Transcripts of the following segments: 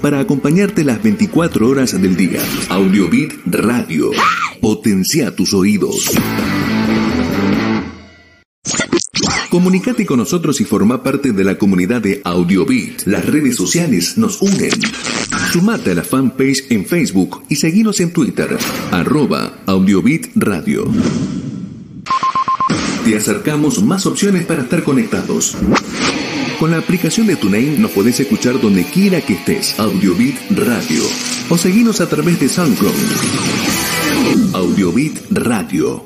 para acompañarte las 24 horas del día. Audiobit Radio. Potencia tus oídos. Comunicate con nosotros y forma parte de la comunidad de Audiobit. Las redes sociales nos unen. Sumate a la fanpage en Facebook y seguinos en Twitter, arroba Audiobit Radio. Te acercamos más opciones para estar conectados. Con la aplicación de TuneIn nos podés escuchar donde quiera que estés. Audiobit Radio. O seguinos a través de SoundCloud. Audiobit Radio.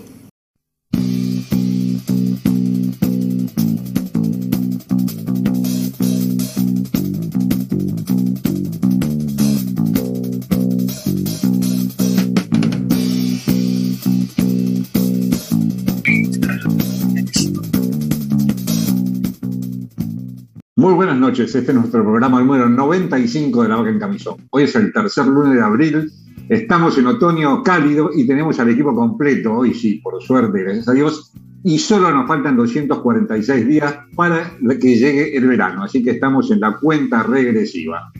Buenas noches, este es nuestro programa número 95 de La Vaca en Camisón. Hoy es el tercer lunes de abril, estamos en otoño cálido y tenemos al equipo completo, hoy sí, por suerte, gracias a Dios, y solo nos faltan 246 días para que llegue el verano, así que estamos en la cuenta regresiva.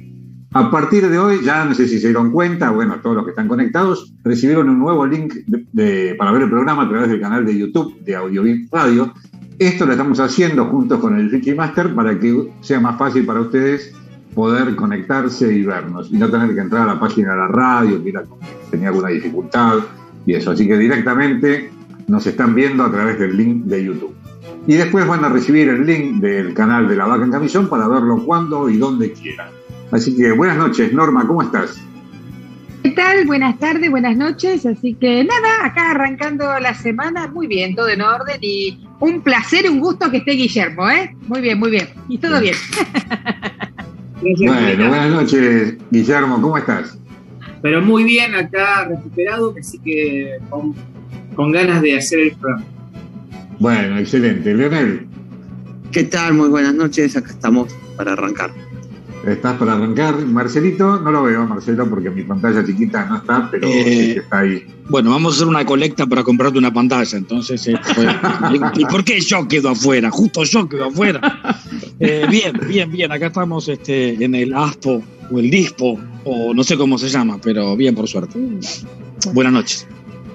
A partir de hoy, ya no sé si se dieron cuenta, bueno, todos los que están conectados, recibieron un nuevo link para ver el programa a través del canal de YouTube de Audiovisual Radio, esto lo estamos haciendo junto con el Ricky Master para que sea más fácil para ustedes poder conectarse y vernos y no tener que entrar a la página de la radio, que tenía alguna dificultad y eso. Así que directamente nos están viendo a través del link de YouTube. Y después van a recibir el link del canal de La Vaca en Camisón para verlo cuando y donde quieran. Así que buenas noches, Norma, ¿cómo estás? ¿Qué tal? Buenas tardes, buenas noches. Así que nada, acá arrancando la semana, muy bien, todo en orden y un placer, un gusto que esté Guillermo, ¿eh? Muy bien, muy bien. Y todo bien. bueno, buenas noches, Guillermo, ¿cómo estás? Pero muy bien, acá recuperado, así que con, con ganas de hacer el programa. Bueno, excelente. Leonel. ¿Qué tal? Muy buenas noches, acá estamos para arrancar. ¿Estás para arrancar? Marcelito, no lo veo, Marcelo, porque mi pantalla chiquita no está, pero sí está ahí. Bueno, vamos a hacer una colecta para comprarte una pantalla, entonces. Eh, ¿Y por qué yo quedo afuera? Justo yo quedo afuera. Eh, bien, bien, bien. Acá estamos este, en el ASPO o el DISPO, o no sé cómo se llama, pero bien, por suerte. Buenas noches.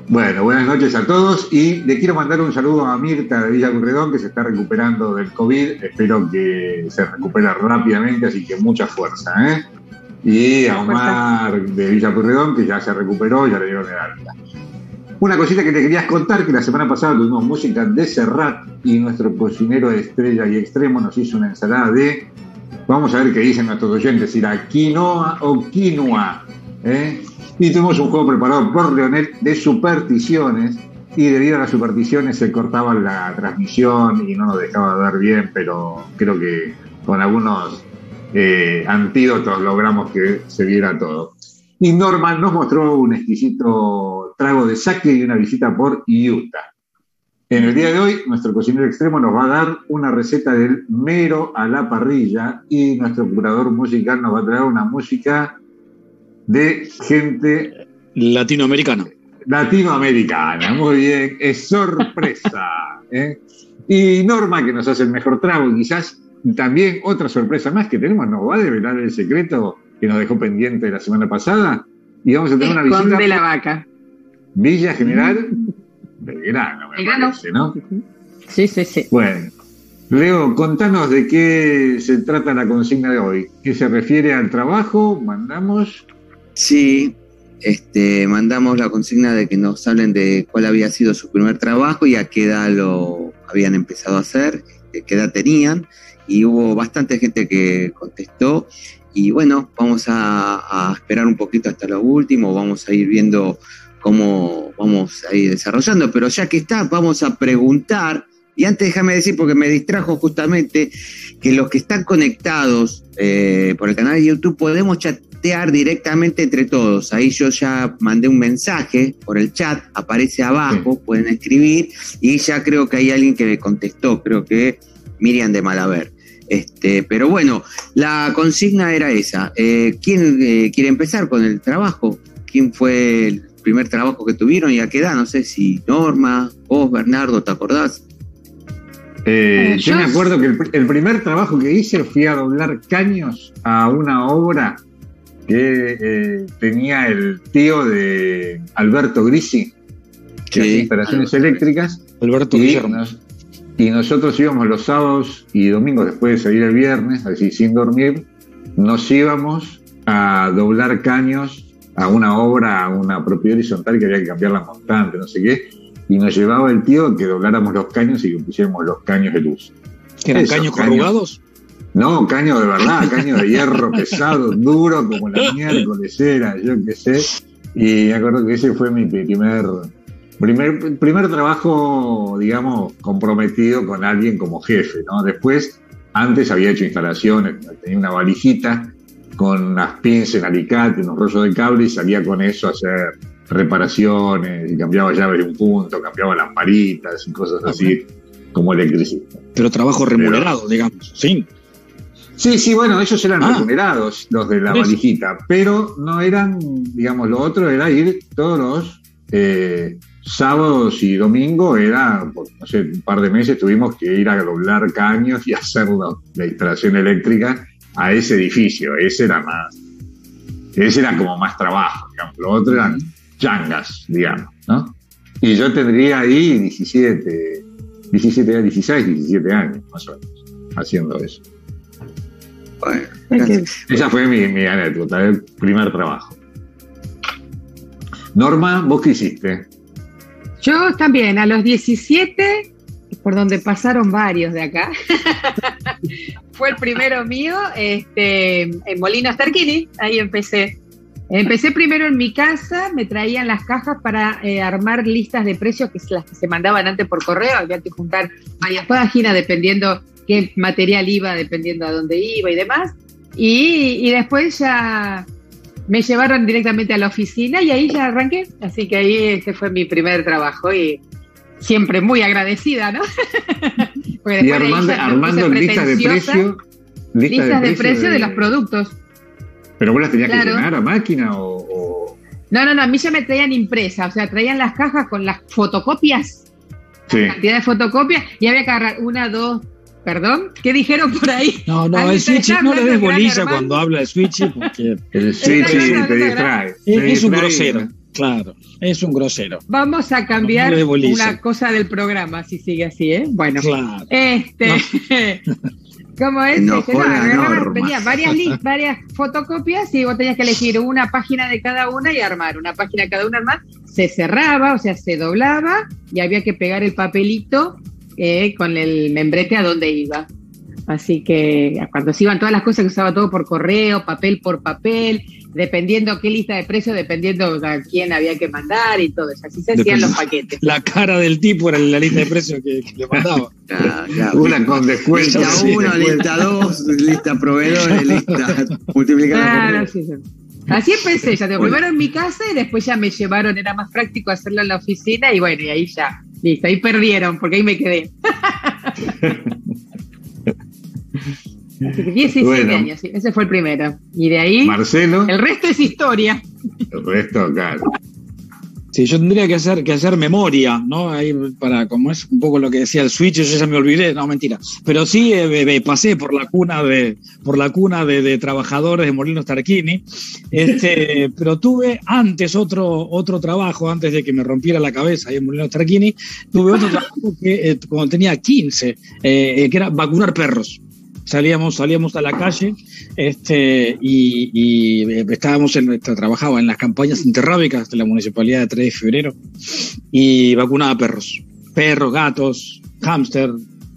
Bueno, buenas noches a todos y le quiero mandar un saludo a Mirta de Villa Curredón que se está recuperando del COVID. Espero que se recupere rápidamente, así que mucha fuerza. ¿eh? Y a Omar de Villa Curredón que ya se recuperó, ya le dieron el alta. Una cosita que te querías contar, que la semana pasada tuvimos música de Serrat y nuestro cocinero de estrella y extremo nos hizo una ensalada de, vamos a ver qué dicen nuestros oyentes, si era quinoa o quinoa. ¿eh? Y tuvimos un juego preparado por Leonel de supersticiones y debido a las supersticiones se cortaba la transmisión y no nos dejaba ver bien, pero creo que con algunos eh, antídotos logramos que se viera todo. Y Norman nos mostró un exquisito trago de sake y una visita por Utah. En el día de hoy, nuestro cocinero extremo nos va a dar una receta del mero a la parrilla y nuestro curador musical nos va a traer una música de gente latinoamericana. Latinoamericana, muy bien, es sorpresa. ¿eh? Y Norma, que nos hace el mejor trago, quizás también otra sorpresa más que tenemos, nos va a develar el secreto que nos dejó pendiente la semana pasada. Y vamos a tener una visita. de la vaca. Villa General Belgrano, me parece, ¿no? Sí, sí, sí. Bueno. Leo, contanos de qué se trata la consigna de hoy. ¿Qué se refiere al trabajo? Mandamos Sí, este, mandamos la consigna de que nos hablen de cuál había sido su primer trabajo y a qué edad lo habían empezado a hacer, de qué edad tenían, y hubo bastante gente que contestó. Y bueno, vamos a, esperar un poquito hasta lo último, vamos a ir viendo cómo vamos a ir desarrollando, pero ya que está, vamos a preguntar. Y antes déjame decir, porque me distrajo justamente, que los que están conectados eh, por el canal de YouTube podemos chat directamente entre todos. Ahí yo ya mandé un mensaje por el chat, aparece abajo, pueden escribir y ya creo que hay alguien que me contestó, creo que Miriam de Malaver. Este, pero bueno, la consigna era esa. Eh, ¿Quién eh, quiere empezar con el trabajo? ¿Quién fue el primer trabajo que tuvieron y a qué edad? No sé si Norma, vos, Bernardo, ¿te acordás? Eh, yo me acuerdo que el, primer trabajo que hice fui a doblar caños a una obra que eh, tenía el tío de Alberto Grisi, que hacía instalaciones eléctricas. Alberto y, nos- y nosotros íbamos los sábados y domingos después de salir el viernes, así sin dormir, nos íbamos a doblar caños a una obra, a una propiedad horizontal que había que cambiar la montante, no sé qué, y nos llevaba el tío que dobláramos los caños y que pusiéramos los caños de luz. ¿Que eran Esos caños. corrugados? No, caño de verdad, caño de hierro pesado, duro como la miércoles era, yo qué sé. Y me acuerdo que ese fue mi primer, primer, primer trabajo, digamos, comprometido con alguien como jefe, ¿no? Después, antes había hecho instalaciones, tenía una valijita con unas pinzas en alicate, unos rollos de cable y salía con eso a hacer reparaciones y cambiaba llaves de un punto, cambiaba lamparitas y cosas así como electricista. Pero trabajo remunerado, digamos. Sí. Sí, sí, bueno, ellos eran Ah. remunerados, los de la valijita, pero no eran, digamos, lo otro era ir todos los eh, sábados y domingo, era, por, no sé, un par de meses tuvimos que ir a doblar caños y hacer la, la instalación eléctrica a ese edificio, ese era más, ese era como más trabajo, digamos, lo otro eran changas, digamos, ¿no? Y yo tendría ahí 17, 17, 16, 17 años, más o menos, haciendo eso. Bueno, Esa fue mi, mi anécdota, el primer trabajo. Norma, ¿vos qué hiciste? Yo también, a los 17, por donde pasaron varios de acá, fue el primero mío, este, en Molinos Tarquini, ahí empecé. Empecé primero en mi casa, me traían las cajas para eh, armar listas de precios, que es las que se mandaban antes por correo, había que juntar varias páginas dependiendo qué material iba, dependiendo a dónde iba y demás. Y, y después ya me llevaron directamente a la oficina y ahí ya arranqué. Así que ahí ese fue mi primer trabajo y siempre muy agradecida, ¿no? Porque Y armando, armando listas de precio. Listas de precio de los productos. ¿Pero vos las tenías Claro. que llenar a máquina o...? o- No, no, no, a mí ya me traían impresas, o sea, traían las cajas con las fotocopias, Sí. cantidad de fotocopias, y había que agarrar una, dos, perdón, ¿qué dijeron por ahí? No, no, el Switch, está no le des bolilla cuando habla de Switch porque El switch Está sí, hablando te distrae. es, te es un grosero. Claro, es un grosero. Vamos a cambiar No una cosa del programa, si sigue así, ¿eh? Bueno, Claro. este... ¿Cómo es? Enojó Este, no, varias, li- varias fotocopias y vos tenías que elegir una página de cada una y armar. Una página de cada una armar. Se cerraba, o sea, se doblaba y había que pegar el papelito eh, con el membrete a donde iba. Así que cuando se iban todas las cosas que usaba todo por correo, papel por papel, dependiendo qué lista de precios, dependiendo a quién había que mandar y todo eso. Así se hacían Depende. los paquetes. La cara del tipo era la lista de precios que, que le mandaba. ya, ya. Una con descuento. Lista sí, 1, descuento. lista 2, lista proveedores, lista multiplicada Claro, por sí, sí. Así empecé, ya digo, primero en mi casa y después ya me llevaron, era más práctico hacerlo en la oficina y bueno, y ahí ya, listo, ahí perdieron, porque ahí me quedé. Así que 17 Bueno. años, ese fue el primero. Y de ahí, Marcelo, el resto es historia. el resto, claro. Sí, yo tendría que hacer, que hacer memoria, ¿no? Ahí para, como es un poco lo que decía el Switch, yo ya me olvidé, no, mentira. Pero sí eh, me- me pasé por la cuna de, por la cuna de, de trabajadores de Molinos Tarquini. Este, pero tuve antes otro, otro trabajo, antes de que me rompiera la cabeza ahí en Molinos Tarquini, tuve otro trabajo que eh, cuando tenía 15, eh, que era vacunar perros. Salíamos, salíamos a la calle este, y, y, eh, estábamos en, trabajaba en las campañas interrábicas de la municipalidad de 3 de febrero y vacunaba perros. Perros, gatos, hámster,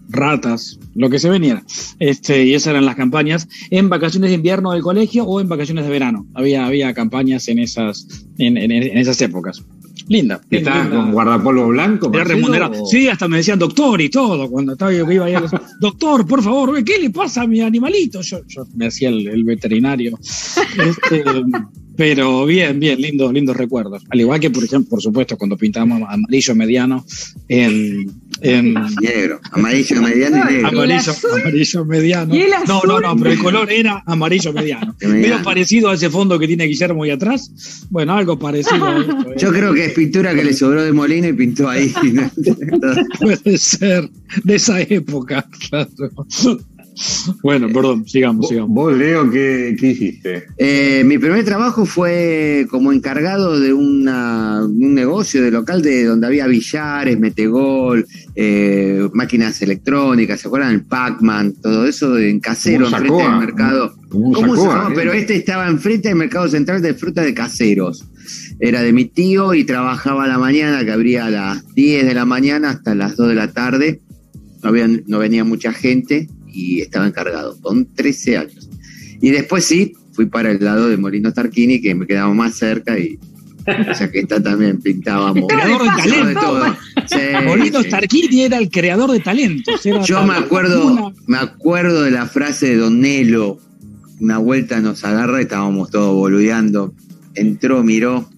ratas, lo que se venía. Este, y esas eran las campañas en vacaciones de invierno del colegio o en vacaciones de verano. Había, había campañas en esas, en, esas épocas. Linda. ¿Estabas linda. con guardapolvo blanco? Era remunerado. Sí, hasta me decían doctor y todo. Cuando estaba yo que iba ahí, doctor, por favor, ¿qué le pasa a mi animalito? Yo, yo me hacía el, el veterinario. Este, pero bien, bien, lindos, lindos recuerdos. Al igual que, por ejemplo, por supuesto, cuando pintamos amarillo mediano en. en Negro, amarillo, mediano y negro. amarillo, amarillo mediano. ¿Y el No, no, no, pero el color era amarillo mediano. Mediano. Medio parecido a ese fondo que tiene Guillermo ahí atrás. Bueno, algo parecido a esto. ¿eh? Yo creo que es pintura que le sobró de Molina y pintó ahí. Puede ser de esa época, claro. Bueno, perdón, sigamos, sigamos. Vos, Leo, ¿qué, qué hiciste? Eh, mi primer trabajo fue como encargado de una- un negocio de local de donde había billares, metegol, eh, máquinas electrónicas, ¿se acuerdan? El Pac-Man, todo eso en casero, Como enfrente del mercado. Como ¿Cómo se Sacoa, llama? ¿eh? Pero este estaba enfrente del mercado central de fruta de caseros. Era de mi tío y trabajaba a la mañana, que abría a las 10 de la mañana hasta las 2 de la tarde. No, había, no venía mucha gente y estaba encargado, con 13 años. Y después sí, fui para el lado de Molino Tarquini, que me quedaba más cerca y ya que está también pintábamos. Creador de talento. de todo. Sí, Molino sí. Starkini era el creador de talentos. era Yo me acuerdo, una- me acuerdo de la frase de Don Nelo. Una vuelta nos agarra y estábamos todos boludeando. Entró, miró.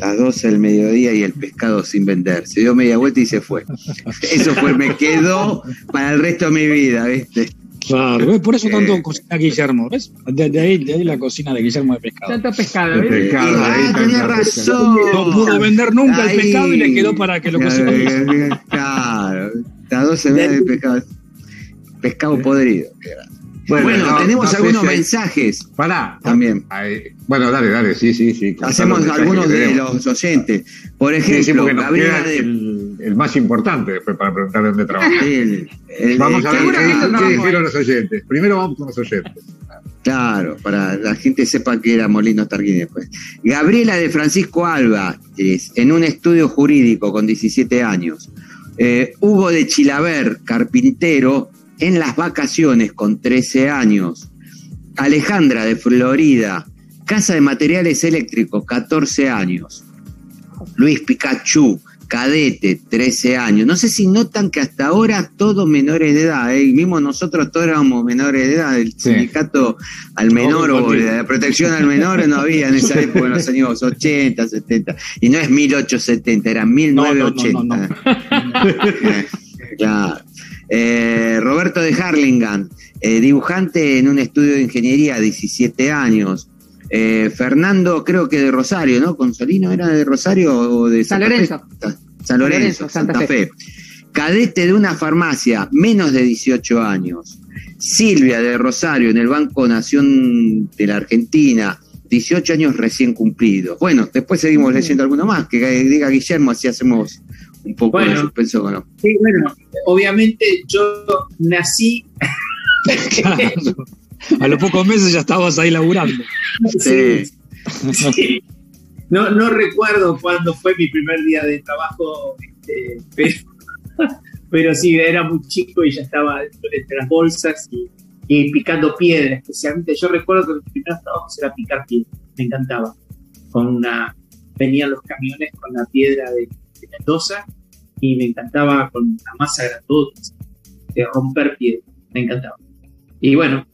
Las 12 del mediodía y el pescado sin vender. Se dio media vuelta y se fue. Eso fue, me quedó para el resto de mi vida, ¿viste? Claro, ¿ves? por eso tanto Eh, cocina Guillermo, ¿ves? De, de ahí, de ahí la cocina de Guillermo de pescado. Tanto pescado, ¿viste? pescado, ahí ah, está tenía razón. No pudo vender nunca el Ahí. pescado y le quedó para que lo cocine. Claro, las 12 media de pescado. Pescado podrido. Bueno, no, tenemos no algunos mensajes Pará. también. Bueno, dale, dale, sí, sí, sí. Hacemos algunos de los oyentes. Por Sí, sí, ejemplo, Gabriela de. el, el más importante después para preguntar dónde trabaja. el- el- Vamos a ver qué, qué dijeron los oyentes. Primero vamos con los oyentes. Claro, para la gente sepa que era Molino Tarquini después. Gabriela de Francisco Alba, es, en un estudio jurídico con 17 años. Eh, Hugo de Chilaver, carpintero, en las vacaciones con 13 años. Alejandra de Florida, casa de materiales eléctricos, 14 años. Luis Pikachu, cadete, 13 años. No sé si notan que hasta ahora todos menores de edad, ¿eh? Mismo nosotros todos éramos menores de edad. El Sí. sindicato al menor o la protección al menor no había en esa época, en los años 80, 70. Y no es 1870, era 1980. No, no, no, claro. Eh, Roberto de Harlingham, eh, dibujante en un estudio de ingeniería, 17 años. Eh, Fernando, creo que de Rosario, ¿no? Consolino era de Rosario o de San Santa Fe? Lorenzo. San Lorenzo, Santa Santa, Fe. Cadete de una farmacia, menos de 18 años. Silvia de Rosario, en el Banco Nación de la Argentina, 18 años recién cumplidos. Bueno, después seguimos leyendo alguno más, que diga Guillermo, así hacemos un poco de Bueno. suspenso con lo- Sí, bueno, obviamente yo nací. A los pocos meses ya estabas ahí laburando. Sí. Sí. No, no recuerdo cuándo fue mi primer día de trabajo, este, pero, pero sí, era muy chico y ya estaba dentro de entre las bolsas y, y picando piedra, especialmente. Yo recuerdo que mis primeros trabajos era picar piedra, me encantaba. Con una, venían los camiones con la piedra de, de Mendoza y me encantaba con la masa grandota, de romper piedra, me encantaba. Y bueno,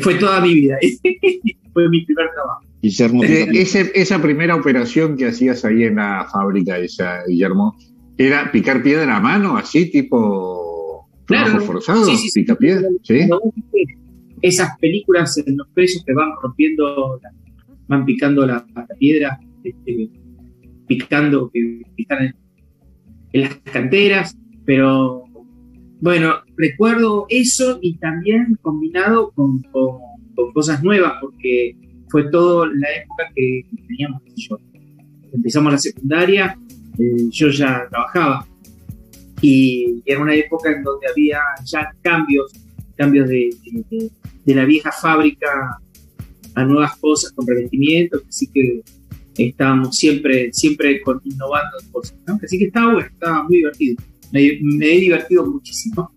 fue toda mi vida, fue mi primer trabajo. Guillermo. Eh, ese- esa primera operación que hacías ahí en la fábrica esa, Guillermo, ¿era picar piedra a mano, así, tipo Claro. trabajo forzado? Sí, sí, sí. ¿Pica piedra? ¿Sí? Viste esas películas en los presos que van rompiendo, la- van picando la, la piedra, este, picando, que están en, en las canteras, pero bueno, recuerdo eso y también combinado con, cosas nuevas, porque fue todo la época que teníamos, yo, empezamos la secundaria, eh, yo ya trabajaba y era una época en donde había ya cambios, cambios de, la vieja fábrica a nuevas cosas con revestimientos, así que estábamos siempre, siempre innovando cosas, ¿no? Así que estaba bueno, estaba muy divertido. Me, me he divertido muchísimo.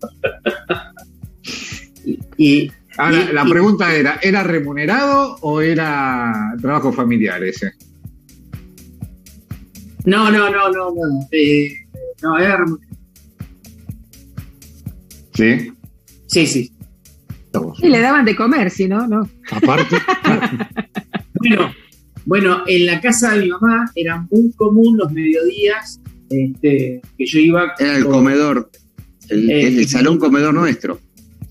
y, y- Ahora, y- la y- pregunta era, ¿era remunerado o era trabajo familiar ese? no, no, no, no, no. eh, no, era remu- ¿Sí? Sí, sí. Y le daban de comer, si no, no. Aparte, Bueno, bueno, en la casa de mi mamá era muy común los mediodías este, que yo iba Era el con- comedor, el, Eh, el salón comedor nuestro.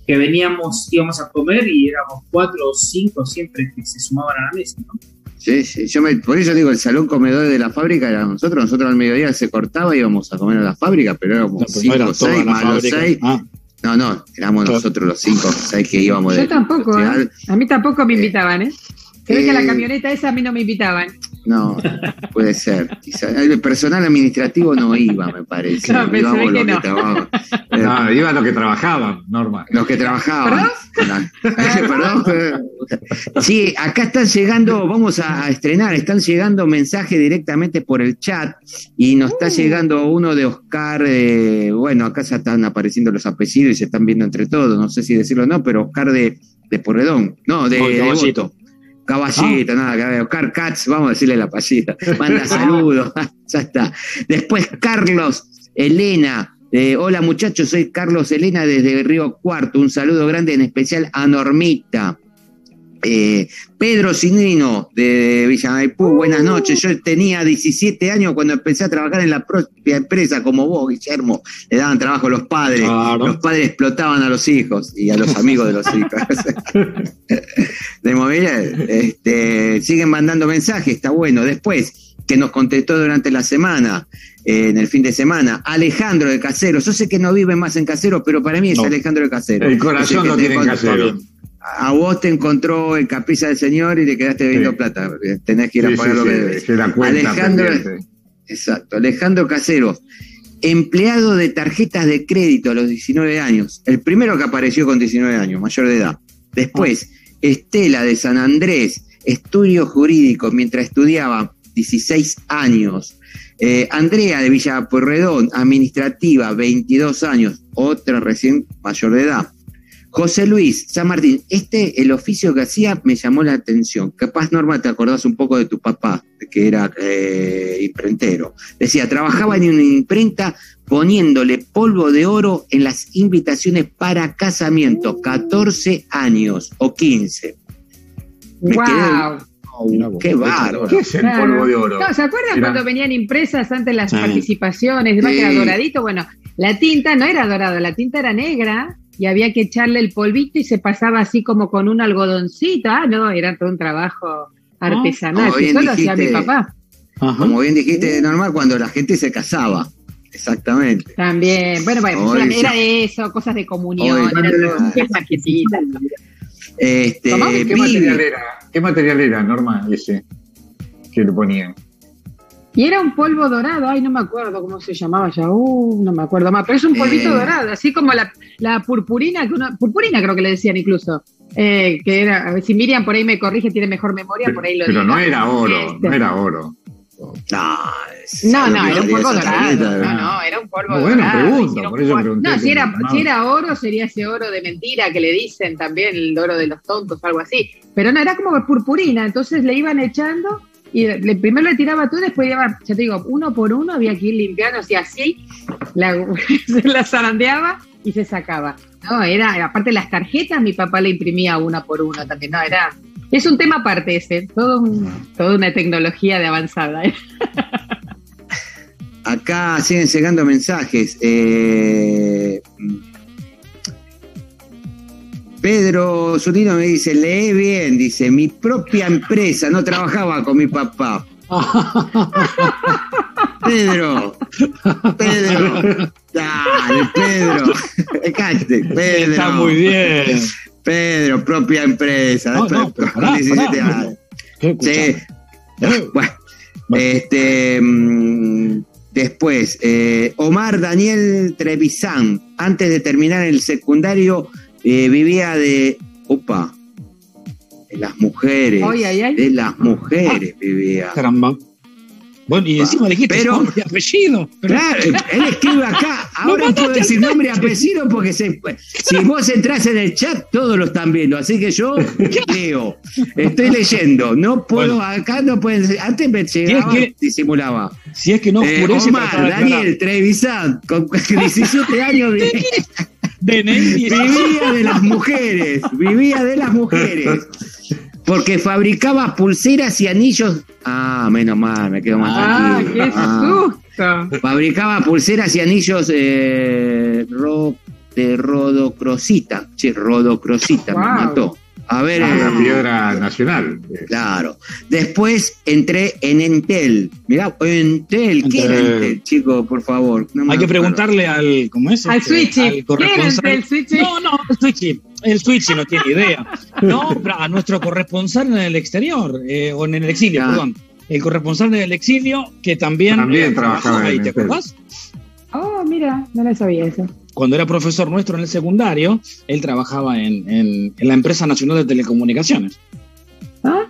que veníamos, íbamos a comer y éramos cuatro o cinco siempre que se sumaban a la mesa, ¿no? Sí, sí. Yo me, por eso digo, el salón comedor de la fábrica era nosotros. Nosotros al mediodía se cortaba y íbamos a comer a la fábrica, pero éramos No, no cinco, era toda seis, más los seis. Ah, No, no, éramos Claro. nosotros los cinco, seis que íbamos de Yo tampoco, ¿eh? A mí tampoco me invitaban, ¿eh? Se ve que la Eh, camioneta esa a mí no me invitaban. No, puede ser. Quizá- El personal administrativo no iba, me parece. Se Íbamos ve que los no. trabajaban. Eh, No, iban los que trabajaban, Norma. Los que trabajaban. Perdón. Sí, acá están llegando, vamos a a estrenar, están llegando mensajes directamente por el chat y nos está llegando uno de Oscar, eh, bueno, acá ya están apareciendo los apellidos y se están viendo entre todos, no sé si decirlo o no, pero Oscar de, de Porredón, no, de, No, de. Voto. Caballito, nada que ver. Oscar Katz, vamos a decirle la pasita. Manda saludos, ya está. Después Carlos, Elena, eh, hola muchachos, soy Carlos Elena desde Río Cuarto. Un saludo grande en especial a Normita. Eh, Pedro Cinino de Villa Maipú, buenas noches. Yo tenía 17 años cuando empecé a trabajar en la propia empresa, como vos, Guillermo. Le daban trabajo a los padres. Claro. Los padres explotaban a los hijos y a los amigos de los hijos. de movilidad. Este, siguen mandando mensajes, está bueno. Después, que nos contestó durante la semana, eh, en el fin de semana, Alejandro de Casero. Yo sé que no vive más en Casero, pero para mí es No. Alejandro de Casero. El corazón te tiene en encont- casero. A vos te encontró en Capilla del Señor y le quedaste debiendo Sí. plata. Tenés que ir a pagar lo que debes. Alejandro- pendiente. Exacto. Alejandro Casero, empleado de tarjetas de crédito a los 19 años. El primero que apareció con 19 años, mayor de edad. Después, Estela de San Andrés, estudio jurídico mientras estudiaba 16 años. Eh, Andrea de Villa Pueyrredón, administrativa, 22 años, otra recién mayor de edad. José Luis San Martín, este, el oficio que hacía me llamó la atención. Capaz, Norma, te acordás un poco de tu papá, que era eh, imprentero. Decía, trabajaba en una imprenta poniéndole polvo de oro en las invitaciones para casamiento, 14 años o 15. Me ¡Wow! Oh, ¡Qué bárbaro! ¿Qué es el polvo de oro? No, ¿se acuerdan Era- cuando venían impresas antes las Sí. participaciones? Demás que Sí. era doradito. Bueno, la tinta no era dorada, la tinta era negra y había que echarle el polvito y se pasaba así como con un algodoncito. Ah, no, era todo un trabajo artesanal. como que solo hacía mi papá. ajá. Como bien dijiste, normal, cuando la gente se casaba. Exactamente. También. Bueno, bueno, Hoy era eso, cosas de comunión, Hoy- era todo, qué tarjetita. Este. ¿Qué material era? ¿Qué material era, Norma, ese que le ponían? Y era un polvo dorado, ay, no me acuerdo cómo se llamaba ya, uh, no me acuerdo más, pero es un polvito Eh. dorado, así como la, la purpurina, que uno- purpurina creo que le decían incluso, eh, que era, a ver si Miriam por ahí me corrige, tiene mejor memoria, por ahí lo Pero diga. no era oro, Este. no era oro. No, No, era un polvo dorado, no, no, era un polvo No, bueno, dorado. pregunto, hicieron por eso polvo- pregunté, No, si era, si era oro, sería ese oro de mentira que le dicen también, el oro de los tontos, algo así. Pero no, era como purpurina, entonces le iban echando y primero le tiraba tú, después iba, ya te digo, uno por uno había que ir limpiando, así así, la, zarandeaba y se sacaba. No, era, aparte las tarjetas, mi papá le imprimía una por una también, no, era... Es un tema aparte ese, todo toda una tecnología de avanzada. ¿eh? Acá siguen llegando mensajes. Eh, Pedro Zunino me dice, lee bien, dice, mi propia empresa, no trabajaba con mi papá. Pedro, Pedro, dale, Pedro, cállate, Pedro. Está muy bien. Pedro, propia empresa. No, no, pará, 17 pará, años. ¿Qué Sí. Bueno. este, mm, después, eh, Omar Daniel Trevisan, antes de terminar el secundario, eh, vivía de, opa, de las mujeres, Ay, ay, ay. de las mujeres vivía. Caramba. Bueno, y encima le dijiste Pero- nombre y apellido. Pero- Claro, él escribe acá, ahora puedo decir nombre y apellido porque se- si vos entras en el chat todos lo están viendo, así que yo leo, estoy leyendo, no puedo, Bueno. acá no pueden, antes me llegaba, que- disimulaba. Si es que no Eh, Omar. Daniel, Trevisan, con 17 años DNI 17. vivía de las mujeres, vivía de las mujeres. Porque fabricaba pulseras y anillos. Ah, menos mal, me quedo más ¡Ah, tranquilo. qué Ah. susto! Fabricaba pulseras y anillos eh, ro- de rodocrosita. Che, rodocrosita, me Wow. mató. A ver, Ah, la eh, piedra nacional. Claro. Después entré en Entel. Mirá, Entel, ¿qué era Entel. Chico? Por favor. No Hay que acuerdo. preguntarle al, ¿cómo es? Al Este, Switchy. Al ¿Quién corresponsal. es el Switchy? No, no, el Switchy. El Switchy no tiene idea. No, a nuestro corresponsal en el exterior, eh, o en el exilio, Ah. perdón. El corresponsal en el exilio, que también, También eh, trabajaba ahí, en ¿te acordás? Oh, mira, no lo sabía eso. Cuando era profesor nuestro en el secundario, él trabajaba en, en- en la empresa nacional de telecomunicaciones. ¿Ah?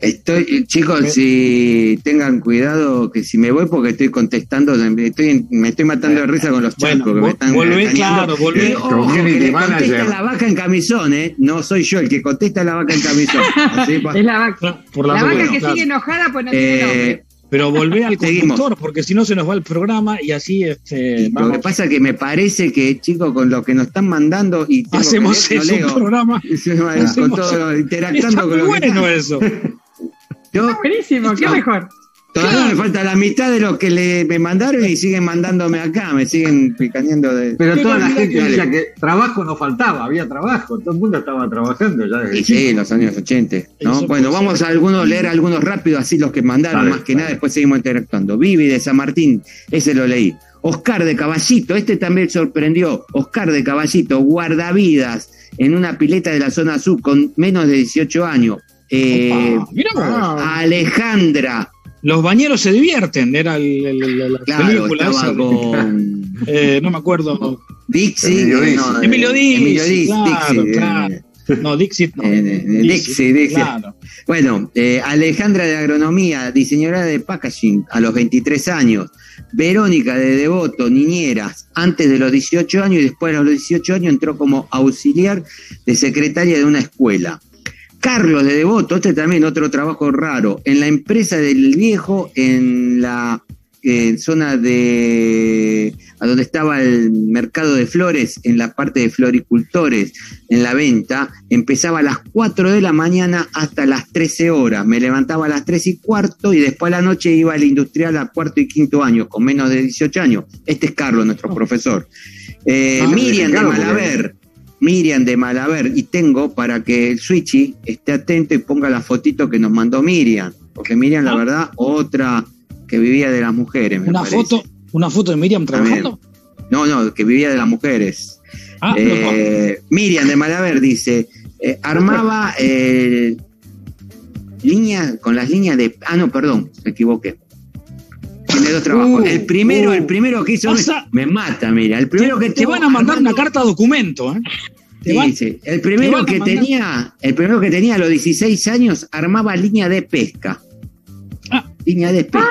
Estoy, chicos, Me- si tengan cuidado que si me voy porque estoy contestando, estoy, me estoy matando de risa con los Bueno, chascos que me están volvé, cañando. claro. Eh, ojo, que le contesta la vaca en camisón, ¿eh? No soy yo el que contesta la vaca en camisón. Así Es la vaca. Por La, la, vaca bueno, que claro. sigue enojada pues no tiene Eh, nombre. Pero volvé al Seguimos. conductor, porque si no se nos va el programa y así este, Lo que pasa es que me parece que, chicos, con lo que nos están mandando y hacemos leer, no eso, un programa. con hacemos- todo, Está interactuando muy con lo que bueno eso. Yo Buenísimo, qué mejor. Todavía me falta la mitad de lo que le, me mandaron y siguen mandándome acá, me siguen picaneando de. Pero Pero toda la gente decía que trabajo no faltaba, había trabajo, todo el mundo estaba trabajando ya desde Y sí, los años 80. ¿no? Eso Bueno, vamos a algunos, leer algunos rápido, así los que mandaron, más que nada, después seguimos interactuando. Vivi de San Martín, ese lo leí. Oscar de Caballito, este también sorprendió. Oscar de Caballito, guardavidas en una pileta de la zona sur con menos de 18 años. Eh, Opa. Alejandra, Los bañeros se divierten, era el, el- el- la claro, película esa. con Eh, no me acuerdo. Dixie. Emilio Dixie. no, Emilio Dixie, Emilio Dixie, claro, Dixie, claro. eh, No, Dixit no. Eh, eh, Dixie, Dixie. Claro. Bueno, eh, Alejandra de Agronomía, diseñadora de packaging a los 23 años. Verónica de Devoto, niñeras, antes de los 18 años y después de los 18 años entró como auxiliar de secretaria de una escuela. Carlos de Devoto, este también otro trabajo raro, en la empresa del viejo, en la eh, zona de a donde estaba el mercado de flores, en la parte de floricultores, en la venta, empezaba a las 4 de la mañana hasta las 13 horas. Me levantaba a las 3 y cuarto y después a la noche iba al industrial a cuarto y quinto año, con menos de 18 años. Este es Carlos, nuestro profesor. Eh, Ah, Miriam de Malaver. Miriam de Malaver. Y tengo para que el Switchy esté atento y ponga la fotito que nos mandó Miriam. Porque Miriam, la Ah. verdad, otra que vivía de las mujeres. me Una parece. foto, una foto de Miriam trabajando. No, no, que vivía de las mujeres. Ah, Eh, Miriam de Malaver dice, eh, armaba eh, líneas con las líneas de... Ah, no, perdón, me equivoqué. Tiene dos trabajos. Uh, el primero, uh. el primero que hizo me mata, mira. El primero que te van a mandar armando- una carta documento, ¿eh? Te Sí, van- sí. El te primero que mandar- tenía, el primero que tenía a los 16 años armaba línea de pesca. Ah. Línea de pesca.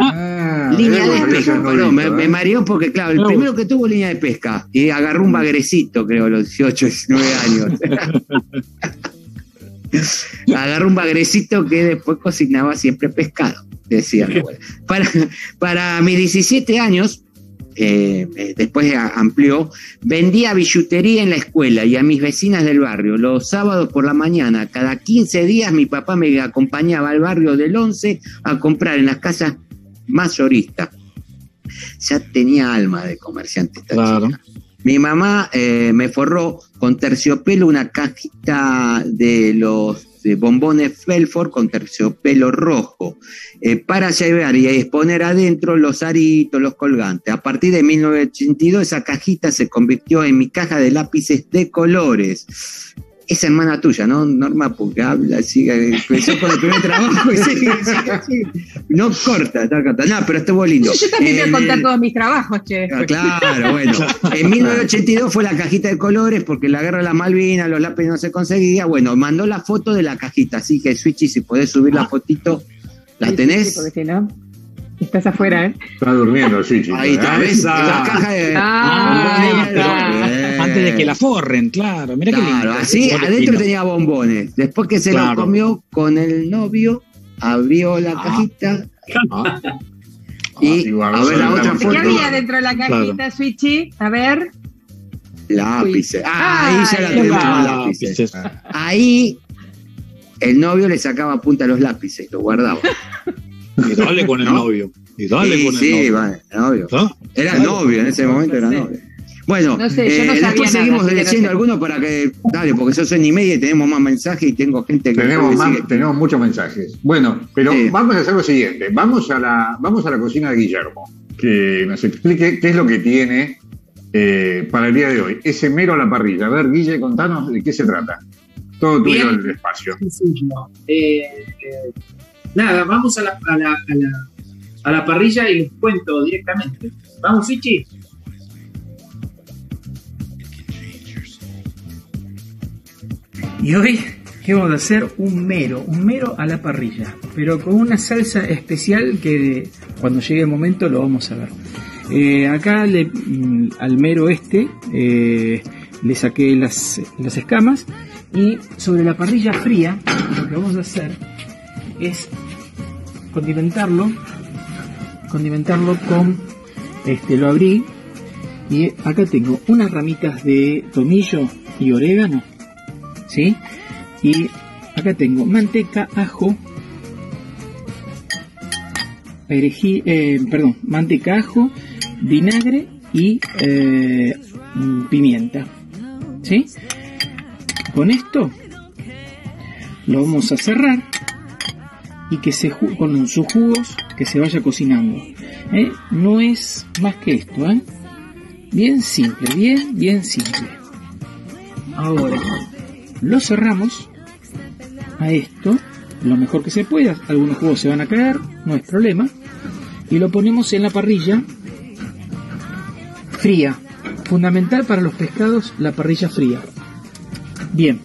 Ah, Línea eso de pesca, perdón, me, ¿eh? mareó porque, claro, el No. primero que tuvo línea de pesca y agarró un bagrecito, creo, a los 18, 19 años. agarró un bagrecito que después cocinaba siempre pescado, decía mi abuela. Para, para mis 17 años, eh, eh, después amplió, vendía billutería en la escuela y a mis vecinas del barrio. Los sábados por la mañana, cada 15 días, mi papá me acompañaba al barrio del 11 a comprar en las casas mayoristas. Ya tenía alma de comerciante esta Claro. chica. Mi mamá eh, me forró con terciopelo una cajita de los bombones Felford con terciopelo rojo eh, para llevar y exponer adentro los aritos, los colgantes. A partir de 1982 esa cajita se convirtió en mi caja de lápices de colores. Es hermana tuya, ¿no, Norma? Porque habla, sigue, empezó con el primer trabajo y sigue, sigue, sigue. No corta, está corta. No, pero estuvo lindo. Yo también voy a contar el- todos mis trabajos, che. Ah. Claro, bueno. En 1982 fue la cajita de colores porque la guerra de las Malvinas, los lápices no se conseguía. Bueno, mandó la foto de la cajita, así que Switchy, si podés subir la fotito, ¿la Sí, sí, tenés? sí, porque si no, estás afuera, ¿eh? Está durmiendo, sí, chicos. Ahí está, Ah, ¿ves? esa. La caja de. Ah, ahí bombones, está. Antes de que la forren, claro. Mira qué lindo. Claro, así adentro tenía bombones. Después que se lo Claro. comió con el novio, abrió la Ah. cajita Ah, y igual, a ver la otra foto. ¿Qué había dentro de la cajita, Switchy? A ver. Lápices. Ah, ahí ya la tenemos ah, lápices. lápices. Ahí el novio le sacaba punta a los lápices, lo guardaba. Y dale con el ¿No? novio. Y dale sí, con el sí, novio. vale, novio. ¿No? Era novio, en ese momento era novio. Bueno, No sé, yo no eh, sabía después nada, seguimos no leyendo sé. algunos para que. Dale, porque son seis y media y tenemos más mensajes y tengo gente que. Tenemos, más- sigue. tenemos muchos mensajes. Bueno, pero Sí. vamos a hacer lo siguiente. Vamos a la, vamos a la cocina de Guillermo, que nos explique qué es lo que tiene eh, para el día de hoy. Ese mero a la parrilla. A ver, Guille, contanos de qué se trata. Todo tuyo Bien. el espacio. Eh, eh, nada, vamos a la, a, la, a, la, a la parrilla y les cuento directamente. Vamos, Fichi. Y hoy, ¿qué vamos a hacer? Un mero, un mero a la parrilla, pero con una salsa especial que cuando llegue el momento lo vamos a ver. Eh, acá le- mm, al mero este eh, le saqué las, las escamas y sobre la parrilla fría lo que vamos a hacer es condimentarlo, condimentarlo con, este, lo abrí y acá tengo unas ramitas de tomillo y orégano ¿sí? Y acá tengo manteca, ajo, perejil, eh, perdón, manteca, ajo, vinagre y eh, mm, pimienta, ¿sí? Con esto lo vamos a cerrar y que se con sus jugos que se vaya cocinando. ¿eh? No es más que esto, ¿eh? Bien simple, bien, bien simple. Ahora, lo cerramos a esto lo mejor que se pueda. Algunos jugos se van a caer, no es problema. Y lo ponemos en la parrilla fría. Fundamental para los pescados la parrilla fría. Bien.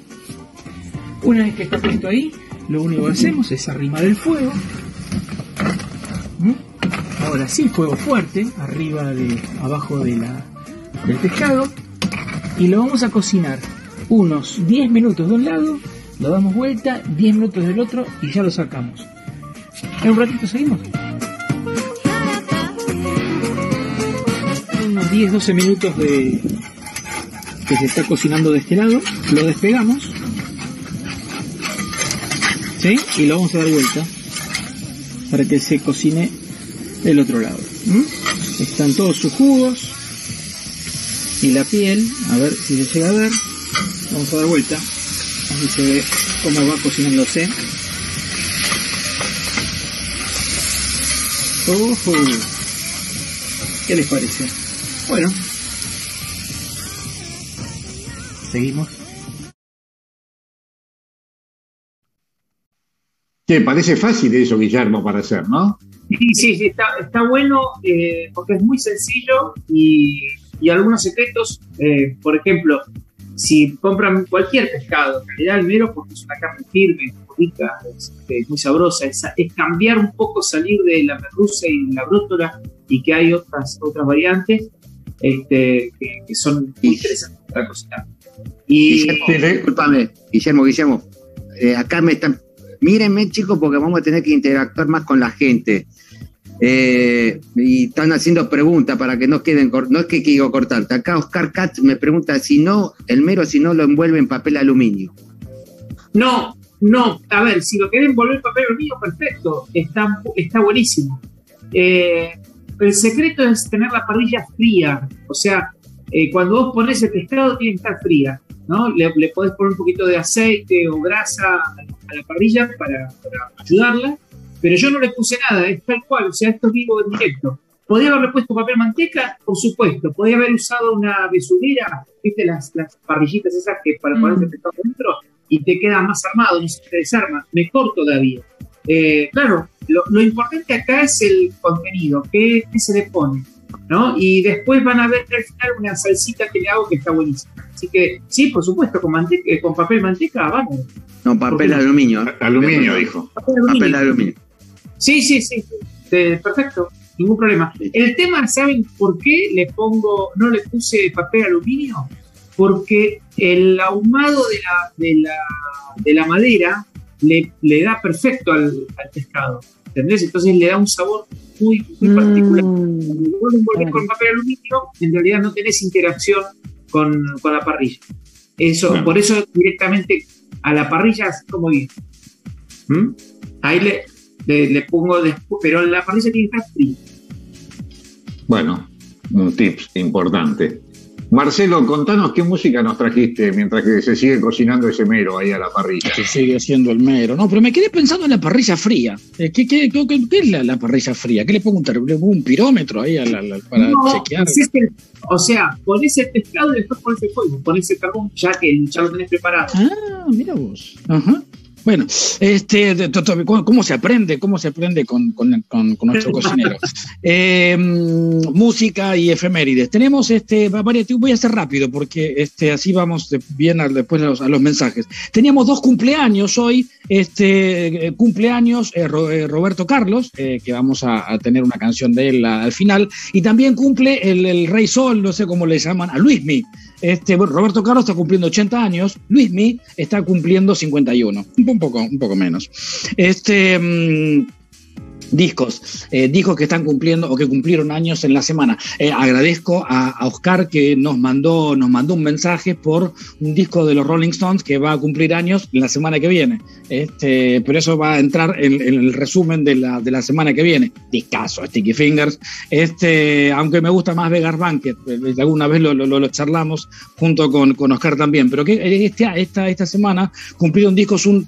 Una vez que está puesto ahí, lo único que hacemos es arrimar el fuego. ¿Mm? Ahora sí, fuego fuerte, arriba de, abajo de la, del pescado. Y lo vamos a cocinar unos 10 minutos de un lado, lo damos vuelta, 10 minutos del otro y ya lo sacamos. En un ratito seguimos. Unos 10-12 minutos de que se está cocinando de este lado, lo despegamos. ¿Sí? Y lo vamos a dar vuelta para que se cocine del otro lado. Están todos sus jugos y la piel, a ver si se llega a ver. Vamos a dar vuelta. Así se ve cómo va cocinándose. ¡Ojo! ¿Qué les parece? Bueno. Seguimos. Que parece fácil eso, Guillermo, para hacer, ¿no? Sí, sí, sí, está, está bueno eh, porque es muy sencillo y, y algunos secretos, eh, por ejemplo, si compran cualquier pescado, en realidad el mero porque es una carne firme, rica, es, es muy sabrosa, es, es cambiar un poco, salir de la merluza y la brótola y que hay otras, otras variantes este, que, que son muy interesantes para cocinar. Y Guillermo, discúlpame, Guillermo, Guillermo. eh, acá me están. Mírenme, chicos, porque vamos a tener que interactuar más con la gente. Eh, y están haciendo preguntas para que no queden. No es que quiero cortarte. Acá Oscar Katz me pregunta si no, el mero, si no lo envuelve en papel aluminio. No, no, a ver, si lo querés envolver en papel aluminio, perfecto, está, está buenísimo. Eh, el secreto es tener la parrilla fría, o sea, eh, cuando vos pones el pescado tiene que estar fría, ¿no? Le, le podés poner un poquito de aceite o grasa a, la parrilla para ayudarla, pero yo no le puse nada, es tal cual, o sea, esto es vivo en directo. ¿Podría haberle puesto papel manteca? Por supuesto. ¿Podría haber usado una besulera? ¿Viste las, las parrillitas esas que para poner el pescado dentro? Y te queda más armado, no se te desarma. Mejor todavía. Eh, claro, lo, lo importante acá es el contenido, qué, qué se le pone. ¿no? Y después van a ver al final una salsita que le hago que está buenísima. Así que, sí, por supuesto, con, manteca, con papel manteca, vamos. No, papel aluminio. ¿eh? Aluminio, dijo. Papel aluminio. Papel aluminio. Sí, sí, sí. sí. Perfecto, ningún problema. El tema, ¿saben por qué le pongo, no le puse papel aluminio? Porque el ahumado de la, de la, de la madera le, le da perfecto al, al pescado. ¿Entendés? Entonces le da un sabor muy, muy particular. Cuando vos lo envolvés con papel aluminio, en realidad no tenés interacción con, con la parrilla. Eso, Claro. Por eso directamente a la parrilla así como bien. ¿Mm? Ahí le, le, le pongo después, pero la parrilla tiene que estar fría. Bueno, un tips importante. Marcelo, contanos qué música nos trajiste mientras que se sigue cocinando ese mero ahí a la parrilla. Que sigue siendo el mero. No, pero me quedé pensando en la parrilla fría. Eh, ¿Qué, qué, qué, qué es la, la, parrilla fría? ¿Qué le pongo un, le pongo un pirómetro ahí a la, la, para no, chequear? Existe, o sea, pones el pescado y después pones el fuego, pones el carbón ya que ya lo tenés preparado. Ah, mira vos. Ajá. Bueno, este, ¿cómo se aprende? ¿Cómo se aprende con, con, con, con nuestro cocinero? Eh, música y efemérides. Tenemos, este, voy a hacer rápido porque este, así vamos bien a, después a los, a los, mensajes. Teníamos dos cumpleaños hoy. Este, cumpleaños eh, Roberto Carlos, eh, que vamos a, a, tener una canción de él al final. Y también cumple el, el Rey Sol, no sé cómo le llaman, a Luismi. Este, Roberto Carlos está cumpliendo 80 años, Luismi está cumpliendo 51, un poco, un poco menos. Este, mmm, discos, eh, discos que están cumpliendo o que cumplieron años en la semana. Eh, agradezco a, Oscar que nos mandó, nos mandó un mensaje por un disco de los Rolling Stones que va a cumplir años la semana que viene. Este, pero eso va a entrar en, el resumen de la, de la, semana que viene. Discaso, Sticky Fingers. Este, aunque me gusta más Vegas Banquet, alguna vez lo, lo, charlamos junto con, con, Oscar también. Pero que este, esta, esta semana cumplieron discos, un,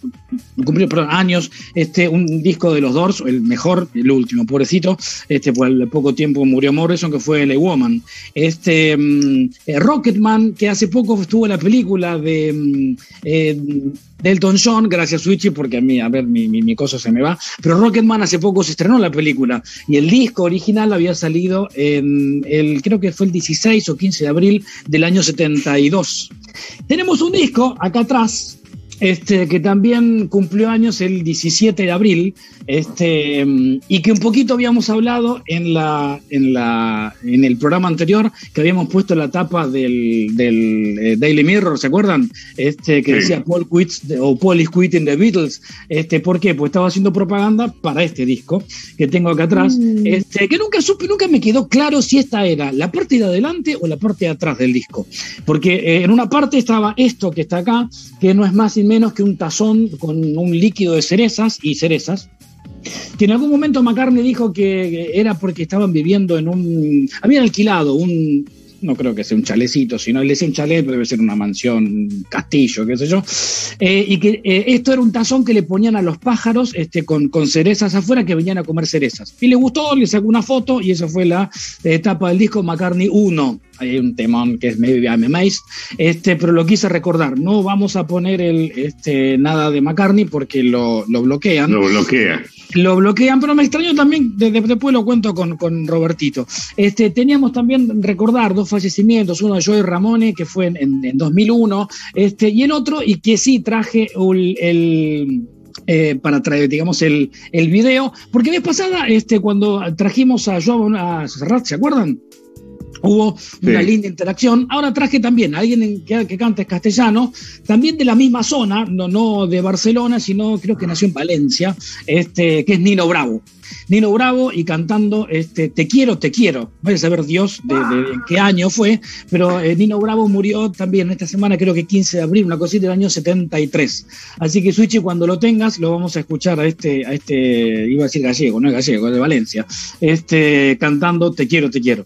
cumplieron años, este, un disco de los Doors, el mejor el último, pobrecito, este, por el poco tiempo murió Morrison, que fue The Woman. Este, eh, Rocketman, que hace poco estuvo en la película de eh, Delton John, gracias Switchy, porque a mí, a ver, mi, mi, mi, cosa se me va, pero Rocketman hace poco se estrenó la película y el disco original había salido en el, creo que fue el 16 o 15 de abril del año 72. Tenemos un disco acá atrás, este, que también cumplió años el 17 de abril, este, y que un poquito habíamos hablado en, la, en, la, en el programa anterior, que habíamos puesto la tapa del, del eh, Daily Mirror, ¿se acuerdan? Este, que sí. decía Paul quits o Paul is quitting the Beatles. Este, ¿Por qué? Pues estaba haciendo propaganda para este disco que tengo acá atrás, mm. este, que nunca supe, nunca me quedó claro si esta era la parte de adelante o la parte de atrás del disco. Porque eh, en una parte estaba esto que está acá, que no es más menos que un tazón con un líquido de cerezas y cerezas. Que en algún momento McCartney dijo que era porque estaban viviendo en un. Habían alquilado un. No creo que sea un chalecito, sino él decía un chalet, pero debe ser una mansión, un castillo, qué sé yo. Eh, y que eh, esto era un tazón que le ponían a los pájaros este, con, con, cerezas afuera que venían a comer cerezas. Y le gustó, le sacó una foto y esa fue la etapa del disco McCartney 1 hay un temón que es Maybe I'm Amazed, este, pero lo quise recordar. No vamos a poner el, este, nada de McCartney porque lo, lo bloquean. Lo bloquean. Lo bloquean, pero me extraño también, de, de, después lo cuento con, con Robertito. Este, teníamos también recordar dos fallecimientos, uno de Joey Ramone, que fue en, en, en 2001, este, y el otro, y que sí traje el, el eh, para traer, digamos, el, el video, porque vez pasada, este, cuando trajimos a Joao a Serrat, ¿se acuerdan? Hubo una sí. linda interacción. Ahora traje también a alguien en, que, que canta en castellano, también de la misma zona, no, no de Barcelona, sino creo que nació en Valencia, este, que es Nino Bravo. Nino Bravo y cantando este, Te quiero, te quiero. Vaya a saber Dios de, de, de qué año fue, pero eh, Nino Bravo murió también esta semana, creo que 15 de abril, una cosita del año 73. Así que Switchy, cuando lo tengas, lo vamos a escuchar a este, a este, iba a decir gallego, no es gallego, es de Valencia, este, cantando Te quiero, te quiero.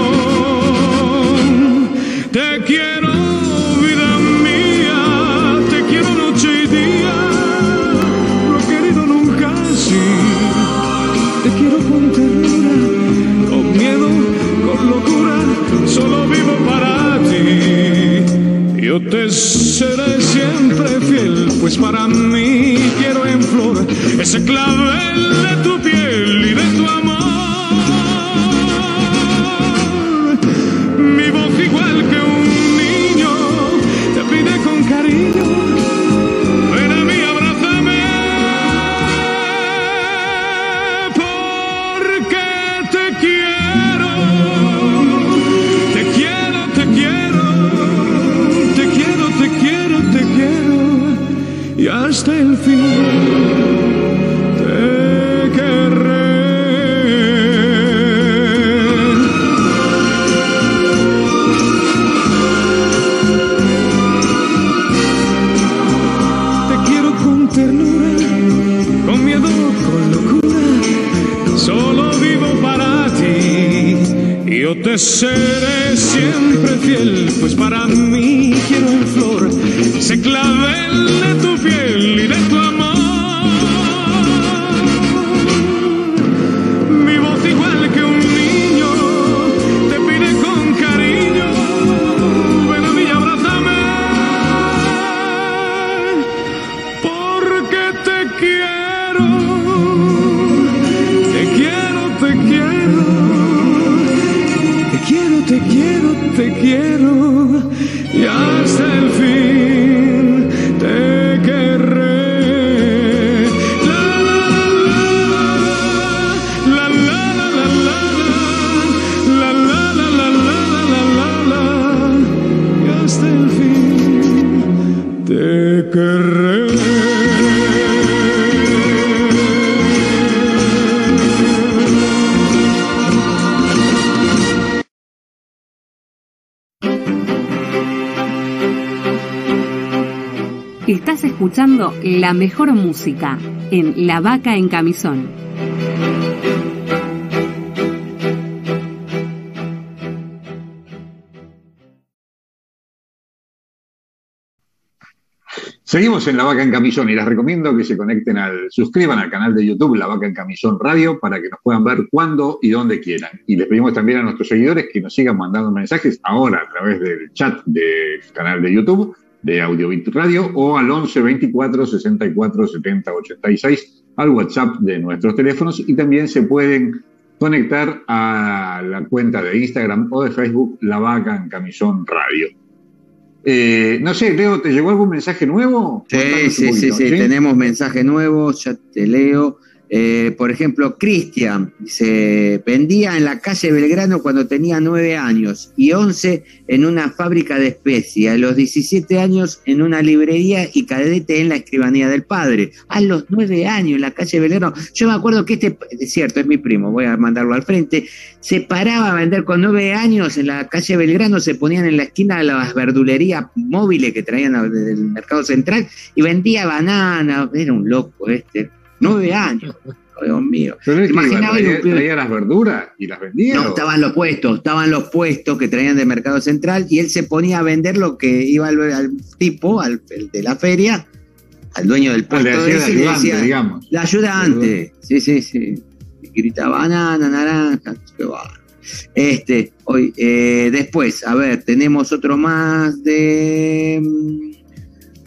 Te seré siempre fiel, pues para mí quiero en flor ese clavel de tu piel siempre fiel, pues para mí quiero en flor. Se clavel de tu piel y de la mejor música en La Vaca en Camisón. Seguimos en La Vaca en Camisón y les recomiendo que se conecten al, suscriban al canal de YouTube La Vaca en Camisón Radio para que nos puedan ver cuando y donde quieran. Y les pedimos también a nuestros seguidores que nos sigan mandando mensajes ahora a través del chat del canal de YouTube de Audiobit Radio o al 11 24 64 70 86 al WhatsApp de nuestros teléfonos y también se pueden conectar a la cuenta de Instagram o de Facebook La Vaca en Camisón Radio. Eh, no sé, Leo, ¿te llegó algún mensaje nuevo? Sí, sí, sí, sí, tenemos mensajes nuevos, ya te leo. Eh, por ejemplo, Cristian dice, vendía en la calle Belgrano cuando tenía nueve años y once en una fábrica de especias, a los 17 años en una librería y cadete en la escribanía del padre. A los nueve años en la calle Belgrano. Yo me acuerdo que este, es cierto, es mi primo, voy a mandarlo al frente, se paraba a vender con nueve años en la calle Belgrano, se ponían en la esquina las verdulerías móviles que traían del mercado central y vendía banana, era un loco este. Nueve años, oh, Dios mío. Pero es que Imaginaba iba, el- traía, traía las verduras y las vendía. No, ¿o? estaban los puestos, estaban los puestos que traían del mercado central y él se ponía a vender lo que iba al, al tipo, al el de la feria, al dueño del Ah, puesto le hacía de de le ayudante, decía, digamos. la ayudante, sí, sí, sí. Y gritaba banana, naranja, qué bárbaro. Este, hoy, eh, después, a ver, tenemos otro más de. mm,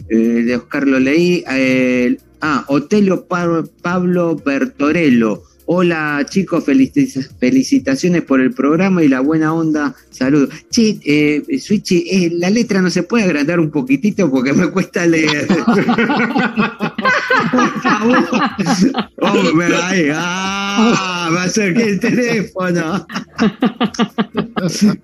eh, de Oscar lo leí. eh, ah, Otelio Pa- Pablo Bertorello. Hola chicos, felici- felicitaciones por el programa y la buena onda. Saludos. Che, eh, Switchy, eh, la letra no se puede agrandar un poquitito porque me cuesta leer. por favor. Hombre, ahí. Ah, me acerqué el teléfono.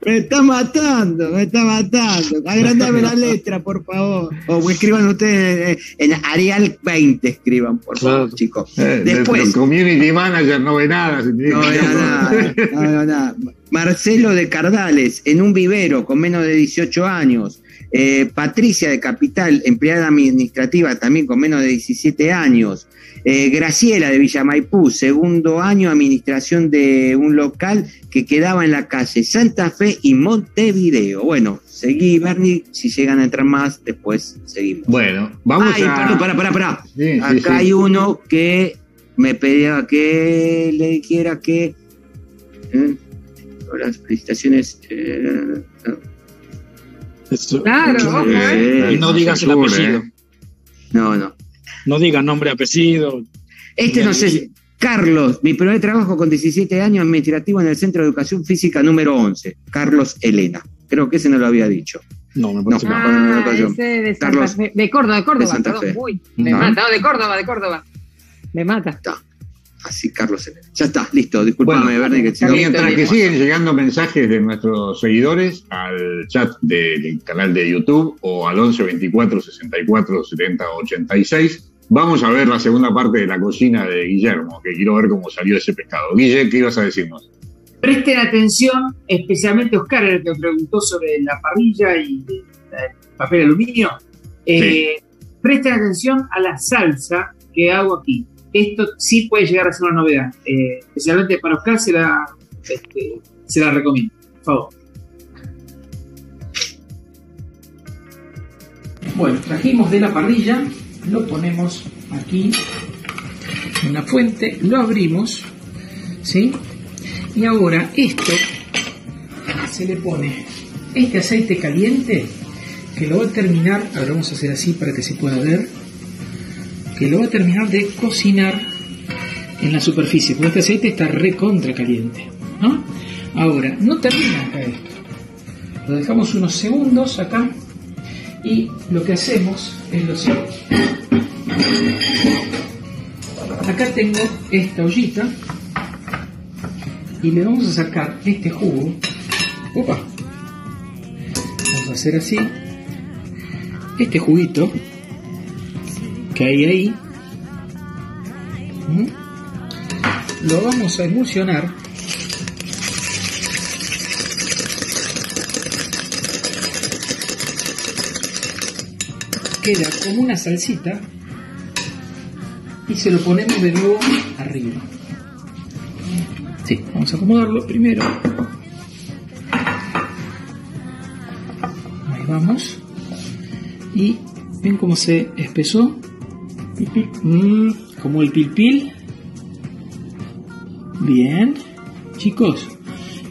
Me está matando, me está matando. Agrandame la letra, por favor. O escriban ustedes eh, en Arial 20, escriban, por favor, Claro. Eh, chicos. nuestro Después, community manager no ve nada. no veo nada, no veo nada. Marcelo de Cardales, en un vivero con menos de 18 años. Eh, Patricia de Capital, empleada administrativa también con menos de 17 años. Eh, Graciela de Villa Maipú, segundo año, administración de un local que quedaba en la calle Santa Fe y Montevideo. Bueno, seguí, Bernie, si llegan a entrar más, después seguimos. Bueno, vamos Ay, a. pará, pará, pará. Sí, sí, Acá sí. hay uno que me pedía que le dijera que. ¿eh? Las felicitaciones. Eso. Claro, ojo, ¿eh? Y no digas el apellido. ¿eh? no, no. No digas nombre, apellido. Este no sé. Carlos, mi primer trabajo con 17 años administrativo en el Centro de Educación Física número 11. Carlos Elena. Creo que ese no lo había dicho. No, me parece No. que no. no, no, Ah, no, ese de Santa Carlos. Fe. De Córdoba, de Córdoba, De Santa perdón. Fe. Uy, me No. mata. No, de Córdoba, de Córdoba. Me mata. Así, Carlos Elena. Ya está, listo. Disculpame, Bueno, Bernie, que si Mientras que siguen llegando mensajes de nuestros seguidores al chat del canal de YouTube o al 11 24 64 70 86, vamos a ver la segunda parte de la cocina de Guillermo, que quiero ver cómo salió ese pescado. Guille, ¿qué ibas a decirnos? Presten atención, especialmente Oscar, el que preguntó sobre la parrilla y el papel aluminio. Eh, Presten atención a la salsa que hago aquí. Esto sí puede llegar a ser una novedad. Eh, especialmente para Oscar se la, este, se la recomiendo. por favor. Bueno, trajimos de la parrilla, lo ponemos aquí en la fuente, lo abrimos, ¿sí? Y ahora esto se le pone este aceite caliente que lo va a terminar, ahora vamos a hacer así para que se pueda ver, que lo va a terminar de cocinar en la superficie, porque este aceite está recontra caliente, ¿no? Ahora, no termina acá esto. Lo dejamos unos segundos acá y lo que hacemos es lo siguiente. Acá tengo esta ollita y le vamos a sacar este jugo. Opa. Vamos a hacer así. Este juguito que hay ahí. Lo vamos a emulsionar queda como una salsita y se lo ponemos de nuevo arriba. Sí, vamos a acomodarlo primero. Ahí vamos. Y ven cómo se espesó. Mm, como el pilpil. Bien. Chicos,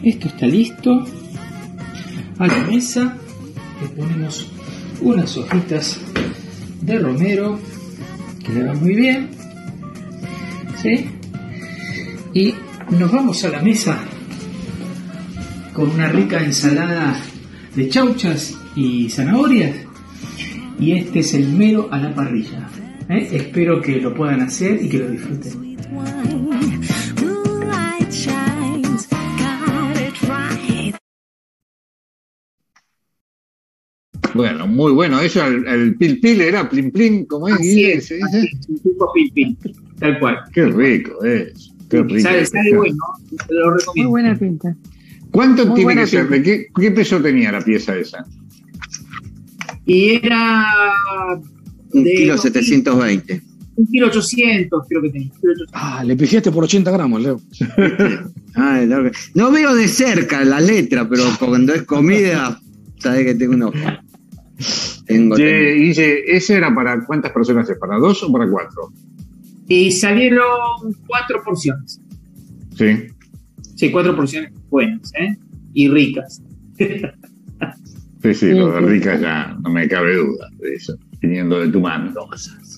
esto está listo. A la mesa le ponemos unas hojitas de romero que le van muy bien. ¿sí? Y nos vamos a la mesa con una rica ensalada de chauchas y zanahorias. Y este es el mero a la parrilla. ¿Eh? Espero que lo puedan hacer y que lo disfruten. Bueno, muy bueno. Eso, el, el pil pil era plin plin, como es, es, se así dice. es, un tipo pil pil, tal cual. Qué rico es. Qué rico. Sale, sale bueno, te lo Muy recomiendo. buena pinta. ¿Cuánto Muy tiene que ser? pinta. ¿De qué, qué peso tenía la pieza esa? Y era Un de kilo dos 720. un kilo 800, creo que un 800. Ah, le pifiaste por 80 gramos, Leo. Ay, no, no veo de cerca la letra, pero cuando es comida, sabes que tengo uno. Tengo, Che, tengo. Guille, ¿ese era para cuántas personas es? ¿Para dos o para cuatro? Y salieron cuatro porciones. Sí. Sí, cuatro porciones buenas, ¿eh? Y ricas. Sí, sí, lo de rica ya no me cabe duda de eso, viniendo de tu mano.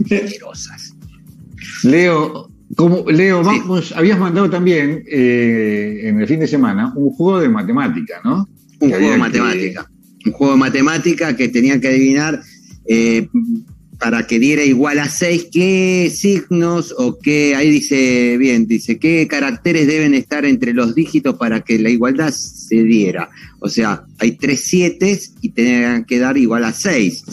Generosas. Leo, como, Leo, vamos, habías mandado también eh, en el fin de semana un juego de matemática, ¿no? Un Que juego de que- matemática. Un juego de matemática que tenía que adivinar eh, para que diera igual a 6 qué signos o qué, ahí dice bien, dice qué caracteres deben estar entre los dígitos para que la igualdad se diera. O sea, hay tres siete y tenían que dar igual a 6.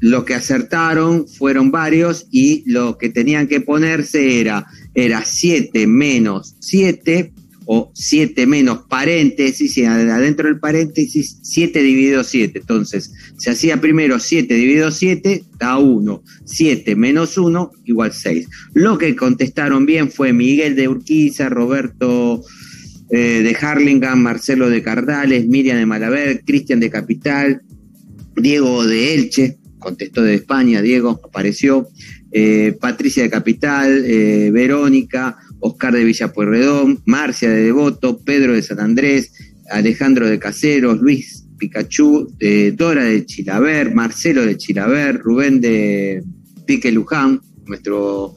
lo que acertaron fueron varios y lo que tenían que ponerse era, era 7 menos 7 o 7 menos paréntesis y adentro del paréntesis 7 dividido 7. Entonces, se hacía primero 7 dividido 7 da 1. 7 menos 1 igual 6. Lo que contestaron bien fue Miguel de Urquiza, Roberto eh, de Harlingham, Marcelo de Cardales, Miriam de Malaver, Cristian de Capital, Diego de Elche, contestó de España, Diego apareció, eh, Patricia de Capital, eh, Verónica, Oscar de Villa Pueyrredón, Marcia de Devoto, Pedro de San Andrés, Alejandro de Caseros, Luis Pikachu, eh, Dora de Chilaver, Marcelo de Chilaver, Rubén de Pique Luján, nuestro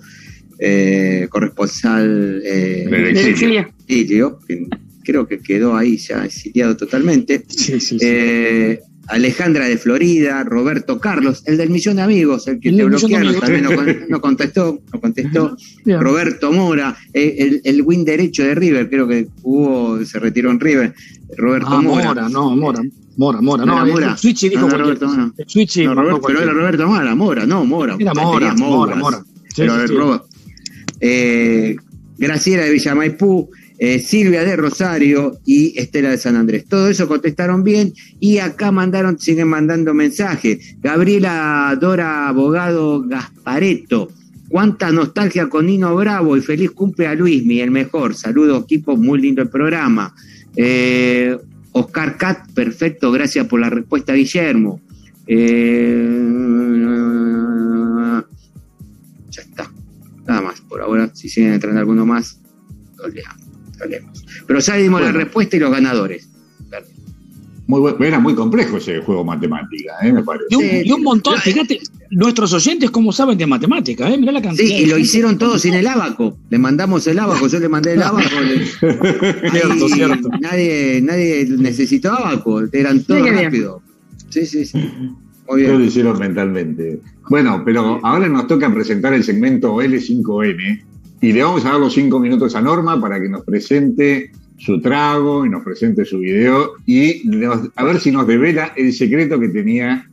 eh, corresponsal eh, exilio. exilio, que creo que quedó ahí ya exiliado totalmente. Sí, sí, sí. Eh, Alejandra de Florida, Roberto Carlos, el del millón de amigos, el que El te bloquearon, también no, con- no contestó, no contestó. Bien. Roberto Mora, eh, el, el win derecho de River, creo que jugó, se retiró en River. Roberto Ah, Mora. Mora, no, Mora. Mora, Mora. No No, Mora. el Switch dijo No, Roberto. Mora. No, marcó Roberto- pero era Roberto Mora, Mora, no, Mora. Era Mora, Mora. Mora. Sí, Pero sí, sí. Robert. Eh, Graciela de Villamaipú, eh, Silvia de Rosario y Estela de San Andrés. Todo eso contestaron bien y acá mandaron, siguen mandando mensajes. Gabriela Dora Abogado Gaspareto. Cuánta nostalgia con Nino Bravo y feliz cumple a Luismi, el mejor. Saludos, equipo, muy lindo el programa. Eh, Oscar Cat, perfecto, gracias por la respuesta, Guillermo. Eh, ya está. Nada más, por ahora, si siguen entrando alguno más, lo leamos. Pero ya dimos la respuesta y los ganadores. Muy era muy complejo ese juego matemática, ¿eh? me parece. Y un, Sí. y un montón, fíjate, nuestros oyentes cómo saben de matemáticas, ¿eh? Mirá la cantidad. Sí, y lo hicieron todos sin el abaco. Le mandamos el abaco, yo le mandé el abaco. le- Cierto, Ahí cierto. Nadie, nadie necesitó abaco, eran todos qué bien. rápido. Sí, sí, sí. Muy Todos lo bien. hicieron mentalmente. Bueno, pero ahora nos toca presentar el segmento L5N y le vamos a dar los cinco minutos a Norma para que nos presente su trago y nos presente su video y nos- a ver si nos devela el secreto que tenía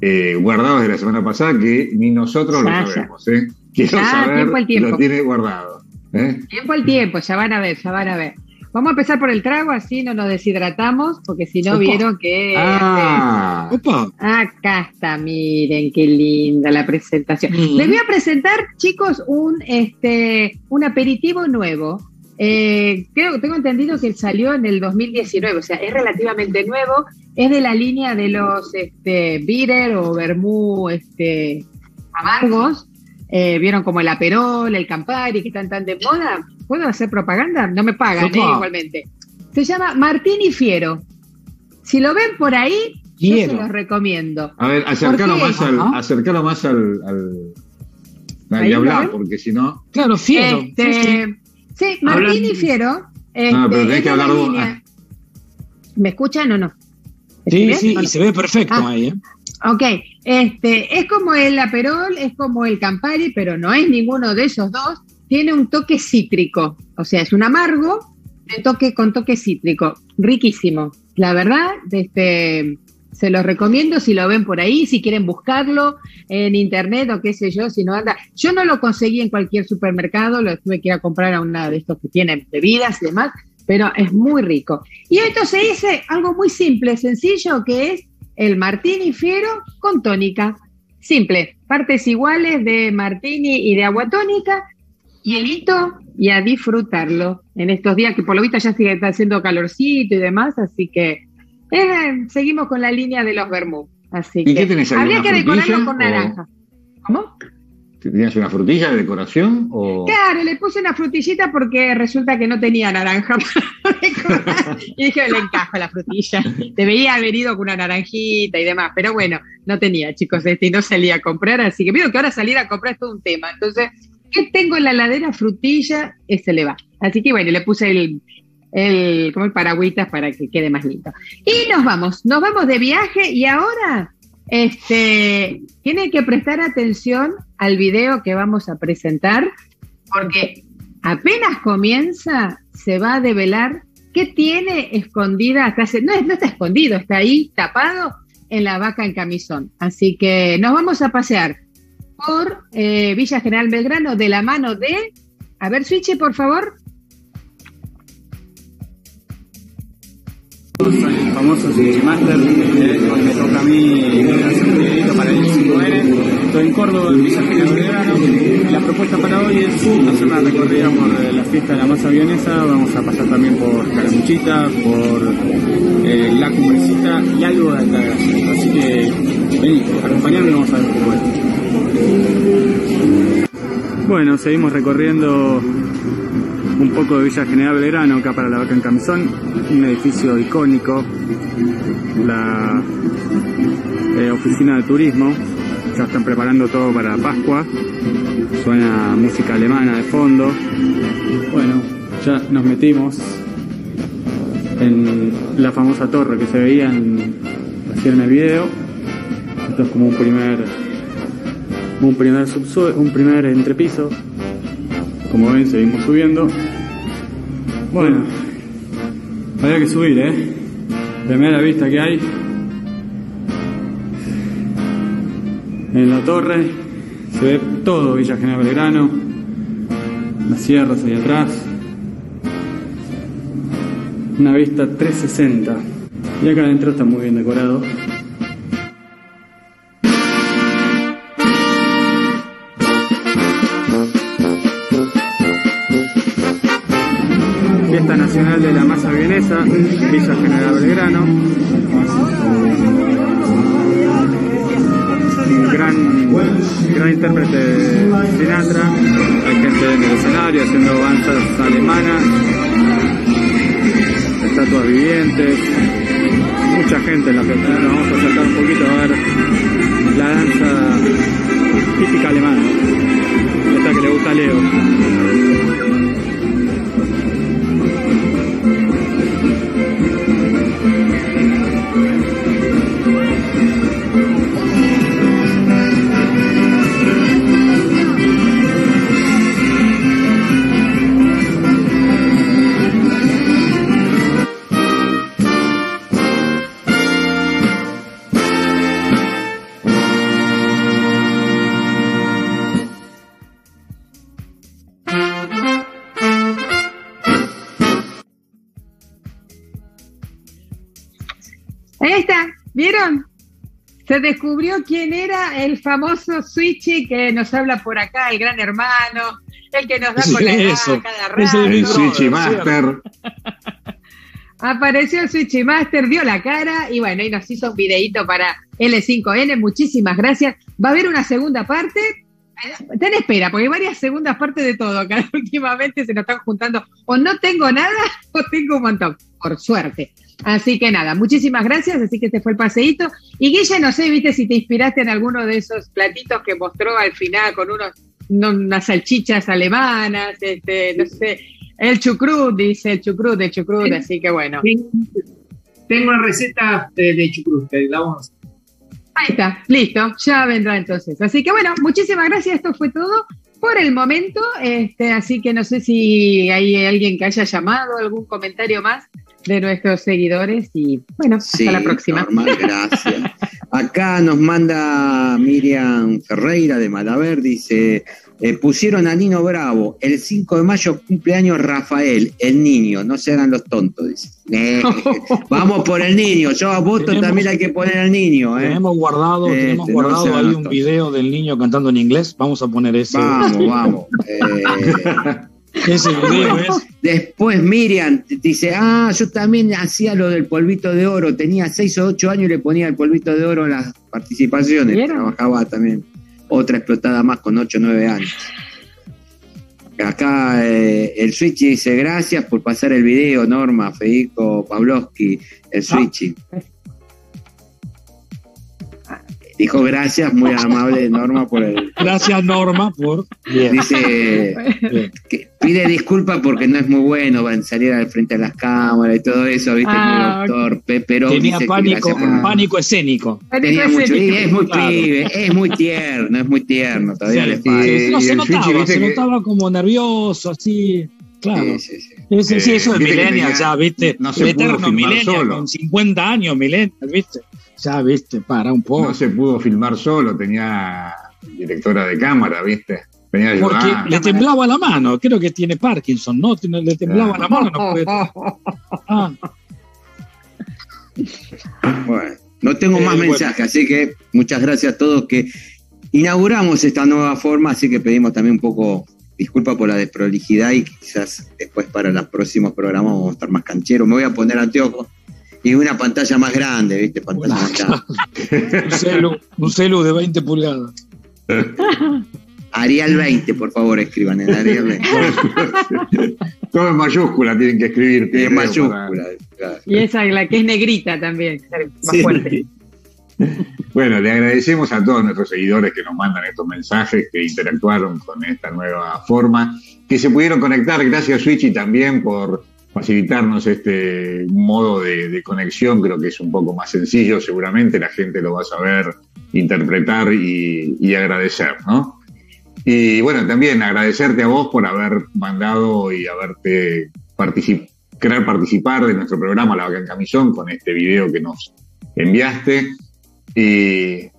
eh, guardado desde la semana pasada que ni nosotros Ya, lo sabemos. ¿eh? Quiero Ya, saber, tiempo al tiempo. lo tiene guardado. ¿eh? Tiempo al tiempo, ya van a ver, ya van a ver. Vamos a empezar por el trago, así no nos deshidratamos, porque si no Opa. vieron que... Ah, Opa, Acá está, miren qué linda la presentación. Mm. Les voy a presentar, chicos, un este un aperitivo nuevo. Eh, creo, tengo entendido que salió en el 2019, o sea, es relativamente nuevo. Es de la línea de los este, bitter o vermú este, amargos. Eh, Vieron como el Aperol, el Campari, que están tan de moda. ¿Puedo hacer propaganda? No me pagan, eh, igualmente. Se llama Martini Fiero. Si lo ven por ahí, yo se los recomiendo. a ver, acercalo ¿Por qué? más al, acercalo más al, y hablar, porque si no, claro, fiero. Este, Sí, sí. sí, Martini Hablan- Fiero. Este, Ah, pero tenés que hablar vos. ¿Me escuchan o no? ¿Me Sí, sí, no? y se ve perfecto Ah. ahí, ¿eh? Ok, este, es como el Aperol, es como el Campari, pero no es ninguno de esos dos. Tiene un toque cítrico, o sea, es un amargo de toque con toque cítrico, riquísimo. La verdad, este, se los recomiendo si lo ven por ahí, si quieren buscarlo en internet o qué sé yo, si no anda. Yo no lo conseguí en cualquier supermercado, lo tuve que ir a comprar a una de estos que tienen bebidas y demás, pero es muy rico. Y esto se dice algo muy simple, sencillo, que es el martini fiero con tónica. Simple, partes iguales de martini y de agua tónica, hielito y a disfrutarlo en estos días que por lo visto ya sigue está haciendo calorcito y demás, así que eh, seguimos con la línea de los vermú. Así ¿Y que tenés habría que decorarlo con o- naranja. ¿Cómo? ¿tenías una frutilla de decoración? O... Claro, le puse una frutillita porque resulta que no tenía naranja para decorar. Y dije, le encajo la frutilla. Debería haber ido con una naranjita y demás, pero bueno, no tenía, chicos, este, y no salía a comprar, así que veo que ahora salir a comprar es todo un tema. Entonces, ¿qué tengo en la ladera? Frutilla, ese le va. Así que bueno, le puse el, el, como el paragüitas para que quede más lindo. Y nos vamos, nos vamos de viaje y ahora este, tienen que prestar atención al video que vamos a presentar porque apenas comienza se va a develar qué tiene escondida, no, no está escondido, está ahí tapado en la vaca en camisón. Así que nos vamos a pasear por eh, Villa General Belgrano de la mano de... A ver, Switch, por favor. el famoso City Master, eh, me toca a mí hacer un videito para el 5N. Estoy en Córdoba, en Villa General Belgrano. La propuesta para hoy es hacer una recorrida por eh, la fiesta de la masa vienesa. Vamos a pasar también por Caramuchita, por eh, La Cumbrecita y algo de Altagracia. Así que vení, vamos a ver cómo es. Bueno, seguimos recorriendo un poco de Villa General Belgrano, acá para la Vaca en Camisón, un edificio icónico, la eh, oficina de turismo, ya están preparando todo para Pascua, suena música alemana de fondo, bueno, ya nos metimos en la famosa torre que se veía en, en el video, esto es como un primer, un primer un primer entrepiso, como ven, seguimos subiendo. Bueno, había que subir, ¿eh? Primera vista que hay. En la torre se ve todo Villa General Belgrano. Las sierras ahí atrás. Una vista 360. Y acá adentro está muy bien decorado. General de la Masa Vienesa, Villa General Belgrano. Gran, gran intérprete de Sinatra. Hay gente en el escenario haciendo danzas alemanas, estatuas vivientes, mucha gente en la fiesta. Nos vamos a acercar un poquito a ver la danza típica alemana. Esta que le gusta a Leo. Se descubrió quién era el famoso Switchy que nos habla por acá, el gran hermano, el que nos da con la Eso, cada rato. El Switchy Master. Apareció el Switchy Master, dio la cara y bueno, y nos hizo un videíto para L5N. Muchísimas gracias. Va a haber una segunda parte. Ten espera, porque hay varias segundas partes de todo. Acá últimamente se nos están juntando. O no tengo nada o tengo un montón. Por suerte. Así que nada, muchísimas gracias. Así que este fue el paseíto. Y Guille, no sé, viste si te inspiraste en alguno de esos platitos que mostró al final con unos, no- unas salchichas alemanas, este, no sé. El chucrut, dice el chucrut, el chucrut, así que bueno. Tengo una receta de, chucrut, que la vamos a. Ahí está, listo, ya vendrá entonces. Así que bueno, muchísimas gracias, esto fue todo por el momento. Este, así que no sé si hay alguien que haya llamado, algún comentario más de nuestros seguidores y bueno, hasta la próxima. Normal, gracias. Acá nos manda Miriam Ferreira de Malaver, dice, eh, pusieron a Nino Bravo, el 5 de mayo cumpleaños Rafael, el niño, no se hagan los tontos, dice. Eh, vamos por el niño, yo a voto Tenemos- también hay que poner al niño, ¿eh? Tenemos guardado, Este, tenemos guardado ahí un video del niño cantando en inglés. Vamos a poner ese. Vamos, vamos. Eh, Ese video es. Después Miriam dice, ah, yo también hacía lo del polvito de oro, tenía 6 o 8 años y le ponía el polvito de oro en las participaciones, ¿Vieron? trabajaba también otra explotada más con 8 o 9 años. Acá eh, el Switchy dice, gracias por pasar el video, Norma, Federico, Pavlovsky, el Switchy. Dijo gracias, muy amable Norma por el... Gracias, Norma, por. Bien. Dice, bien. que pide disculpas porque no es muy bueno van a salir al frente de las cámaras y todo eso, ¿viste? Ah, Muy doctor, pe- pero Tenía dice que pánico, gracias pánico escénico. Tenía mucho, y es muy Claro. pibe, es muy tierno, es muy tierno, todavía Sí, le sí, falta. sí. no se notaba, se que- notaba como nervioso, así. Claro. Sí, sí, sí. Ese, sí, Eh, eso viste que millennial, ya, viste. no se el pudo eterno millennial, con 50 años, millennial, viste. Ya, viste, para un poco. No se pudo filmar solo, tenía directora de cámara, ¿viste? Porque le temblaba la mano, creo que tiene Parkinson, ¿no? Le temblaba la mano, no puede. Ah, Bueno, no tengo Eh, más bueno. mensajes, así que muchas gracias a todos que inauguramos esta nueva forma, así que pedimos también un poco disculpa por la desprolijidad y quizás después para los próximos programas vamos a estar más cancheros. Me voy a poner anteojos y una pantalla más grande, ¿viste? Pantalla más grande. un, celu, un celu de 20 pulgadas. Arial 20, por favor, escriban en Arial 20. Todo en mayúscula tienen que escribir. En mayúscula. para-. Y esa, la que es negrita también, más Sí. fuerte. Bueno, le agradecemos a todos nuestros seguidores que nos mandan estos mensajes, que interactuaron con esta nueva forma, que se pudieron conectar. Gracias, Switchy, también por facilitarnos este modo de, conexión. Creo que es un poco más sencillo, seguramente la gente lo va a saber interpretar y, agradecer, ¿no? Y bueno, también agradecerte a vos por haber mandado y haberte particip participar de nuestro programa La Vaca en Camisón con este video que nos enviaste. Y.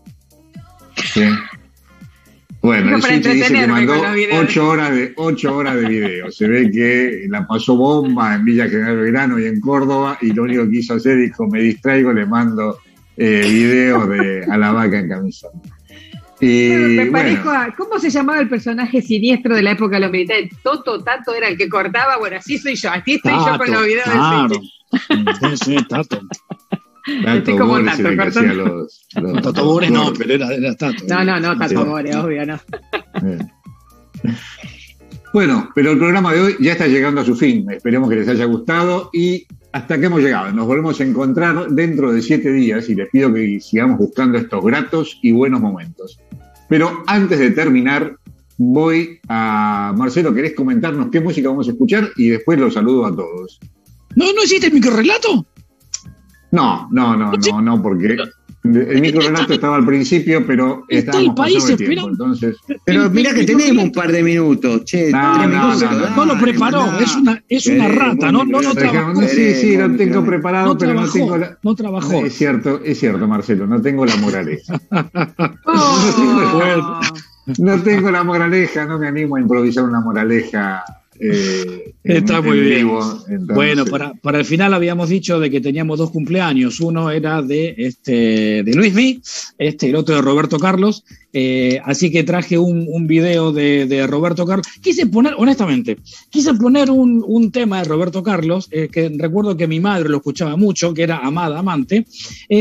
Bueno, el dice que mandó videos. ocho horas, de, ocho horas de video. Se ve que la pasó bomba en Villa General Belgrano y en Córdoba, y lo único que quiso hacer dijo: Me distraigo, le mando eh, video de a la vaca en camisón. Y Me parezco bueno, a. ¿Cómo se llamaba el personaje siniestro de la época de los militares? Toto Tato era el que cortaba. Bueno, así soy yo. Así estoy yo con los videos claro. de. Sí, sí, Tato. Como hacía los- los- Tato no, pero era, era Tato. No, no, no, Tato Sí. Bores, obvio, no. Bueno, pero el programa de hoy ya está llegando a su fin. Esperemos que les haya gustado y hasta que hemos llegado. Nos volvemos a encontrar dentro de siete días y les pido que sigamos buscando estos gratos y buenos momentos. Pero antes de terminar, voy a Marcelo, ¿querés comentarnos qué música vamos a escuchar? Y después los saludo a todos. ¿No, no hiciste el microrelato? No, no, no, no, no, porque el microrenato estaba al principio, pero Está estábamos el país pasando de tiempo, esperando. entonces. Pero mira que tenemos un par de minutos, che. No, tres no, minutos, no, no. No lo preparó, es una, es una Eh, rata, no, no, no, trabajó. Sí, sí, lo tengo preparado, No pero no tengo trabajó, la. no trabajó. Es cierto, es cierto, Marcelo, no tengo la moraleja. No tengo la moraleja, no me animo a improvisar una moraleja. Eh, en- Está muy en bien. vivo, entonces- Bueno, para, para el final habíamos dicho de que teníamos dos cumpleaños. Uno era de este de Luismi, este, el otro de Roberto Carlos. Eh, así que traje un, un video de, de Roberto Carlos. Quise poner, honestamente, quise poner un, un tema de Roberto Carlos, eh, que recuerdo que mi madre lo escuchaba mucho, que era Amada Amante,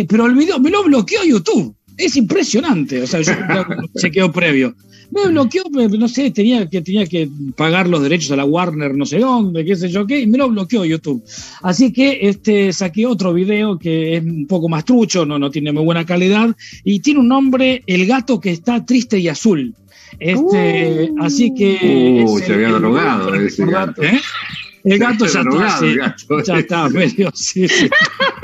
pero el video me lo bloqueó YouTube. Es impresionante, o sea, yo se quedó previo. Me bloqueó, no sé, tenía que, tenía que pagar los derechos a la Warner, no sé dónde, qué sé yo qué, y me lo bloqueó YouTube. Así que este, saqué otro video que es un poco más trucho, no, no tiene muy buena calidad, y tiene un nombre, El gato que está triste y azul. Este, así que. Uh, se había drogado ese gato. ¿eh? El gato Se ya está, drogado sí, el gato. ya está medio, sí, sí.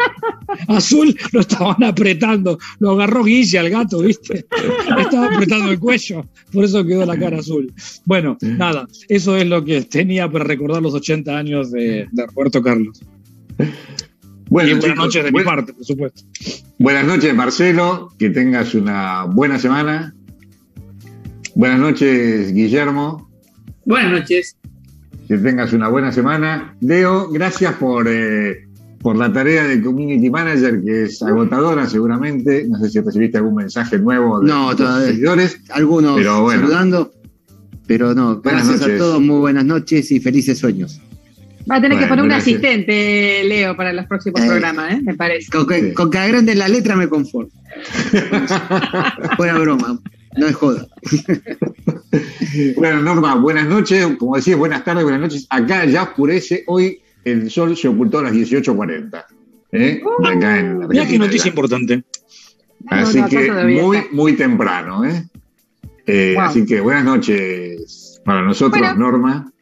Azul lo estaban apretando, lo agarró Guille al gato, ¿viste? Estaba apretando el cuello, por eso quedó la cara azul. Bueno, nada, eso es lo que tenía para recordar los 80 años de, de Roberto Carlos. Bueno, y buenas chicos, noches de mi parte, por supuesto. Buenas noches, Marcelo. Que tengas una buena semana. Buenas noches, Guillermo. Buenas noches. Que tengas una buena semana. Leo, gracias por, eh, por la tarea de Community Manager, que es agotadora seguramente. No sé si recibiste algún mensaje nuevo de No, todavía. seguidores. Algunos Pero bueno. saludando, pero no, Buenas gracias noches. a todos, muy buenas noches y felices sueños. Va a tener que poner un gracias. asistente, Leo, para los próximos Eh. programas, ¿eh? me parece. Con que, Sí. con que agranden la letra me conformo. Fuera broma, no es joda. Bueno, Norma, buenas noches. Como decías, buenas tardes, buenas noches. Acá ya oscurece. Hoy el sol se ocultó a las 18.40. ¿eh? Acá en Mira qué noticia importante. Así No, no, acá que muy, muy temprano. ¿eh? Eh, Wow. Así que buenas noches para nosotros, Bueno. Norma.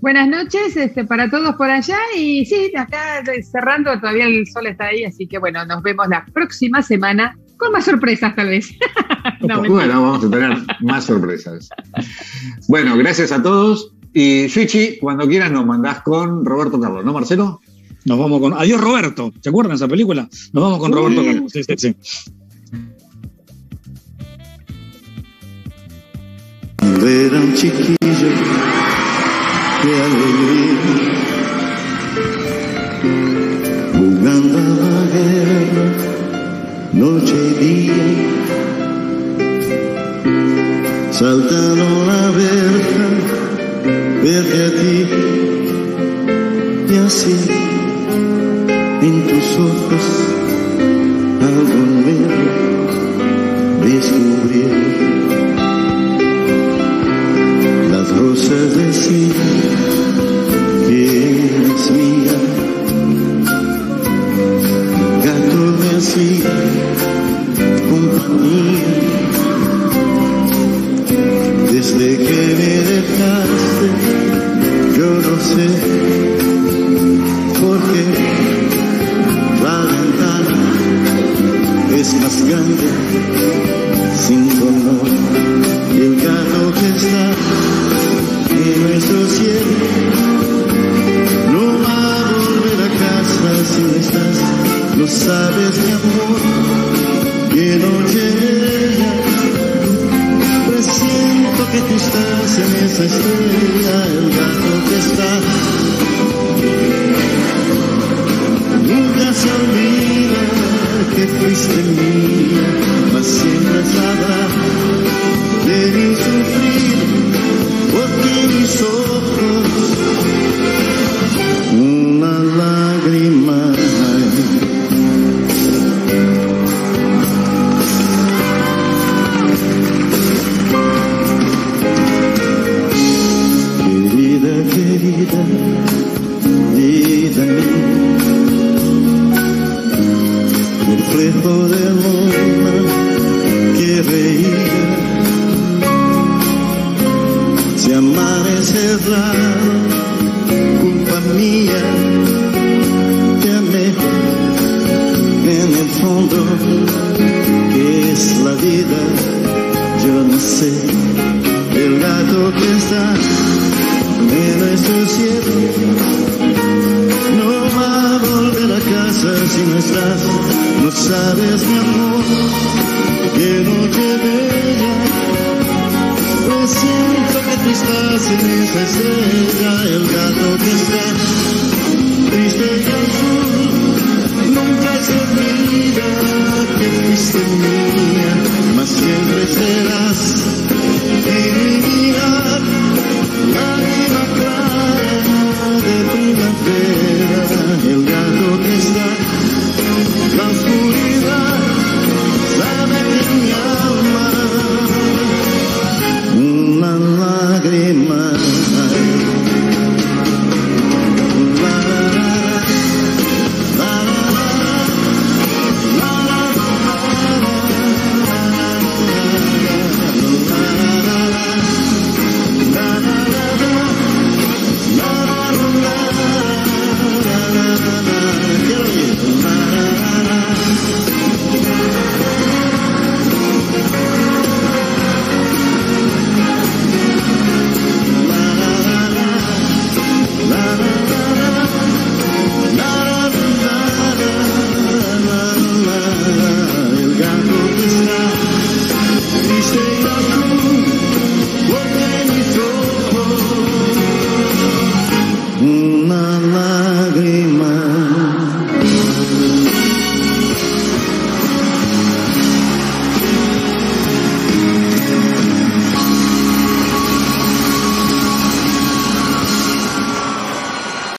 Buenas noches este, para todos por allá y sí, acá eh, cerrando, todavía el sol está ahí, así que bueno, nos vemos la próxima semana con más sorpresas tal vez. No. Bueno, vamos a tener más sorpresas. Bueno, gracias a todos. Y Switchy, cuando quieras nos mandás con Roberto Carlos, ¿no, Marcelo? Nos vamos con. Adiós, Roberto. ¿Se acuerdan de esa película? Nos vamos con Roberto Carlos. Sí, sí, sí. Ver a un chiquillo, qué alegría, jugando a la guerra, noche y día, saltando la verja, verte a ti, y así, en tus ojos, algo nuevo, descubrir. Las rosas decían que eres mía. Gato me hacía compañía. Desde que sé por qué la ventana es más grande sin color. Y el gato que está en nuestro cielo no va a volver a casa si no estás. No sabes mi amor, hay distancia en esa estrella, el gato que está. Nunca se olvida que fuiste mía, mas siempre sabrá de mi sufrir, porque mis ojos una lágrima. Es la vida, yo no sé, el gato que está en nuestro cielo. No va a volver a casa si no estás, no sabes mi amor, que noche bella, pues siento que tú estás en esa estrella, el gato que está triste ya se olvida que fuiste mía, mas siempre serás divinidad, lágrima clara de primavera, el gato que está la oscuridad.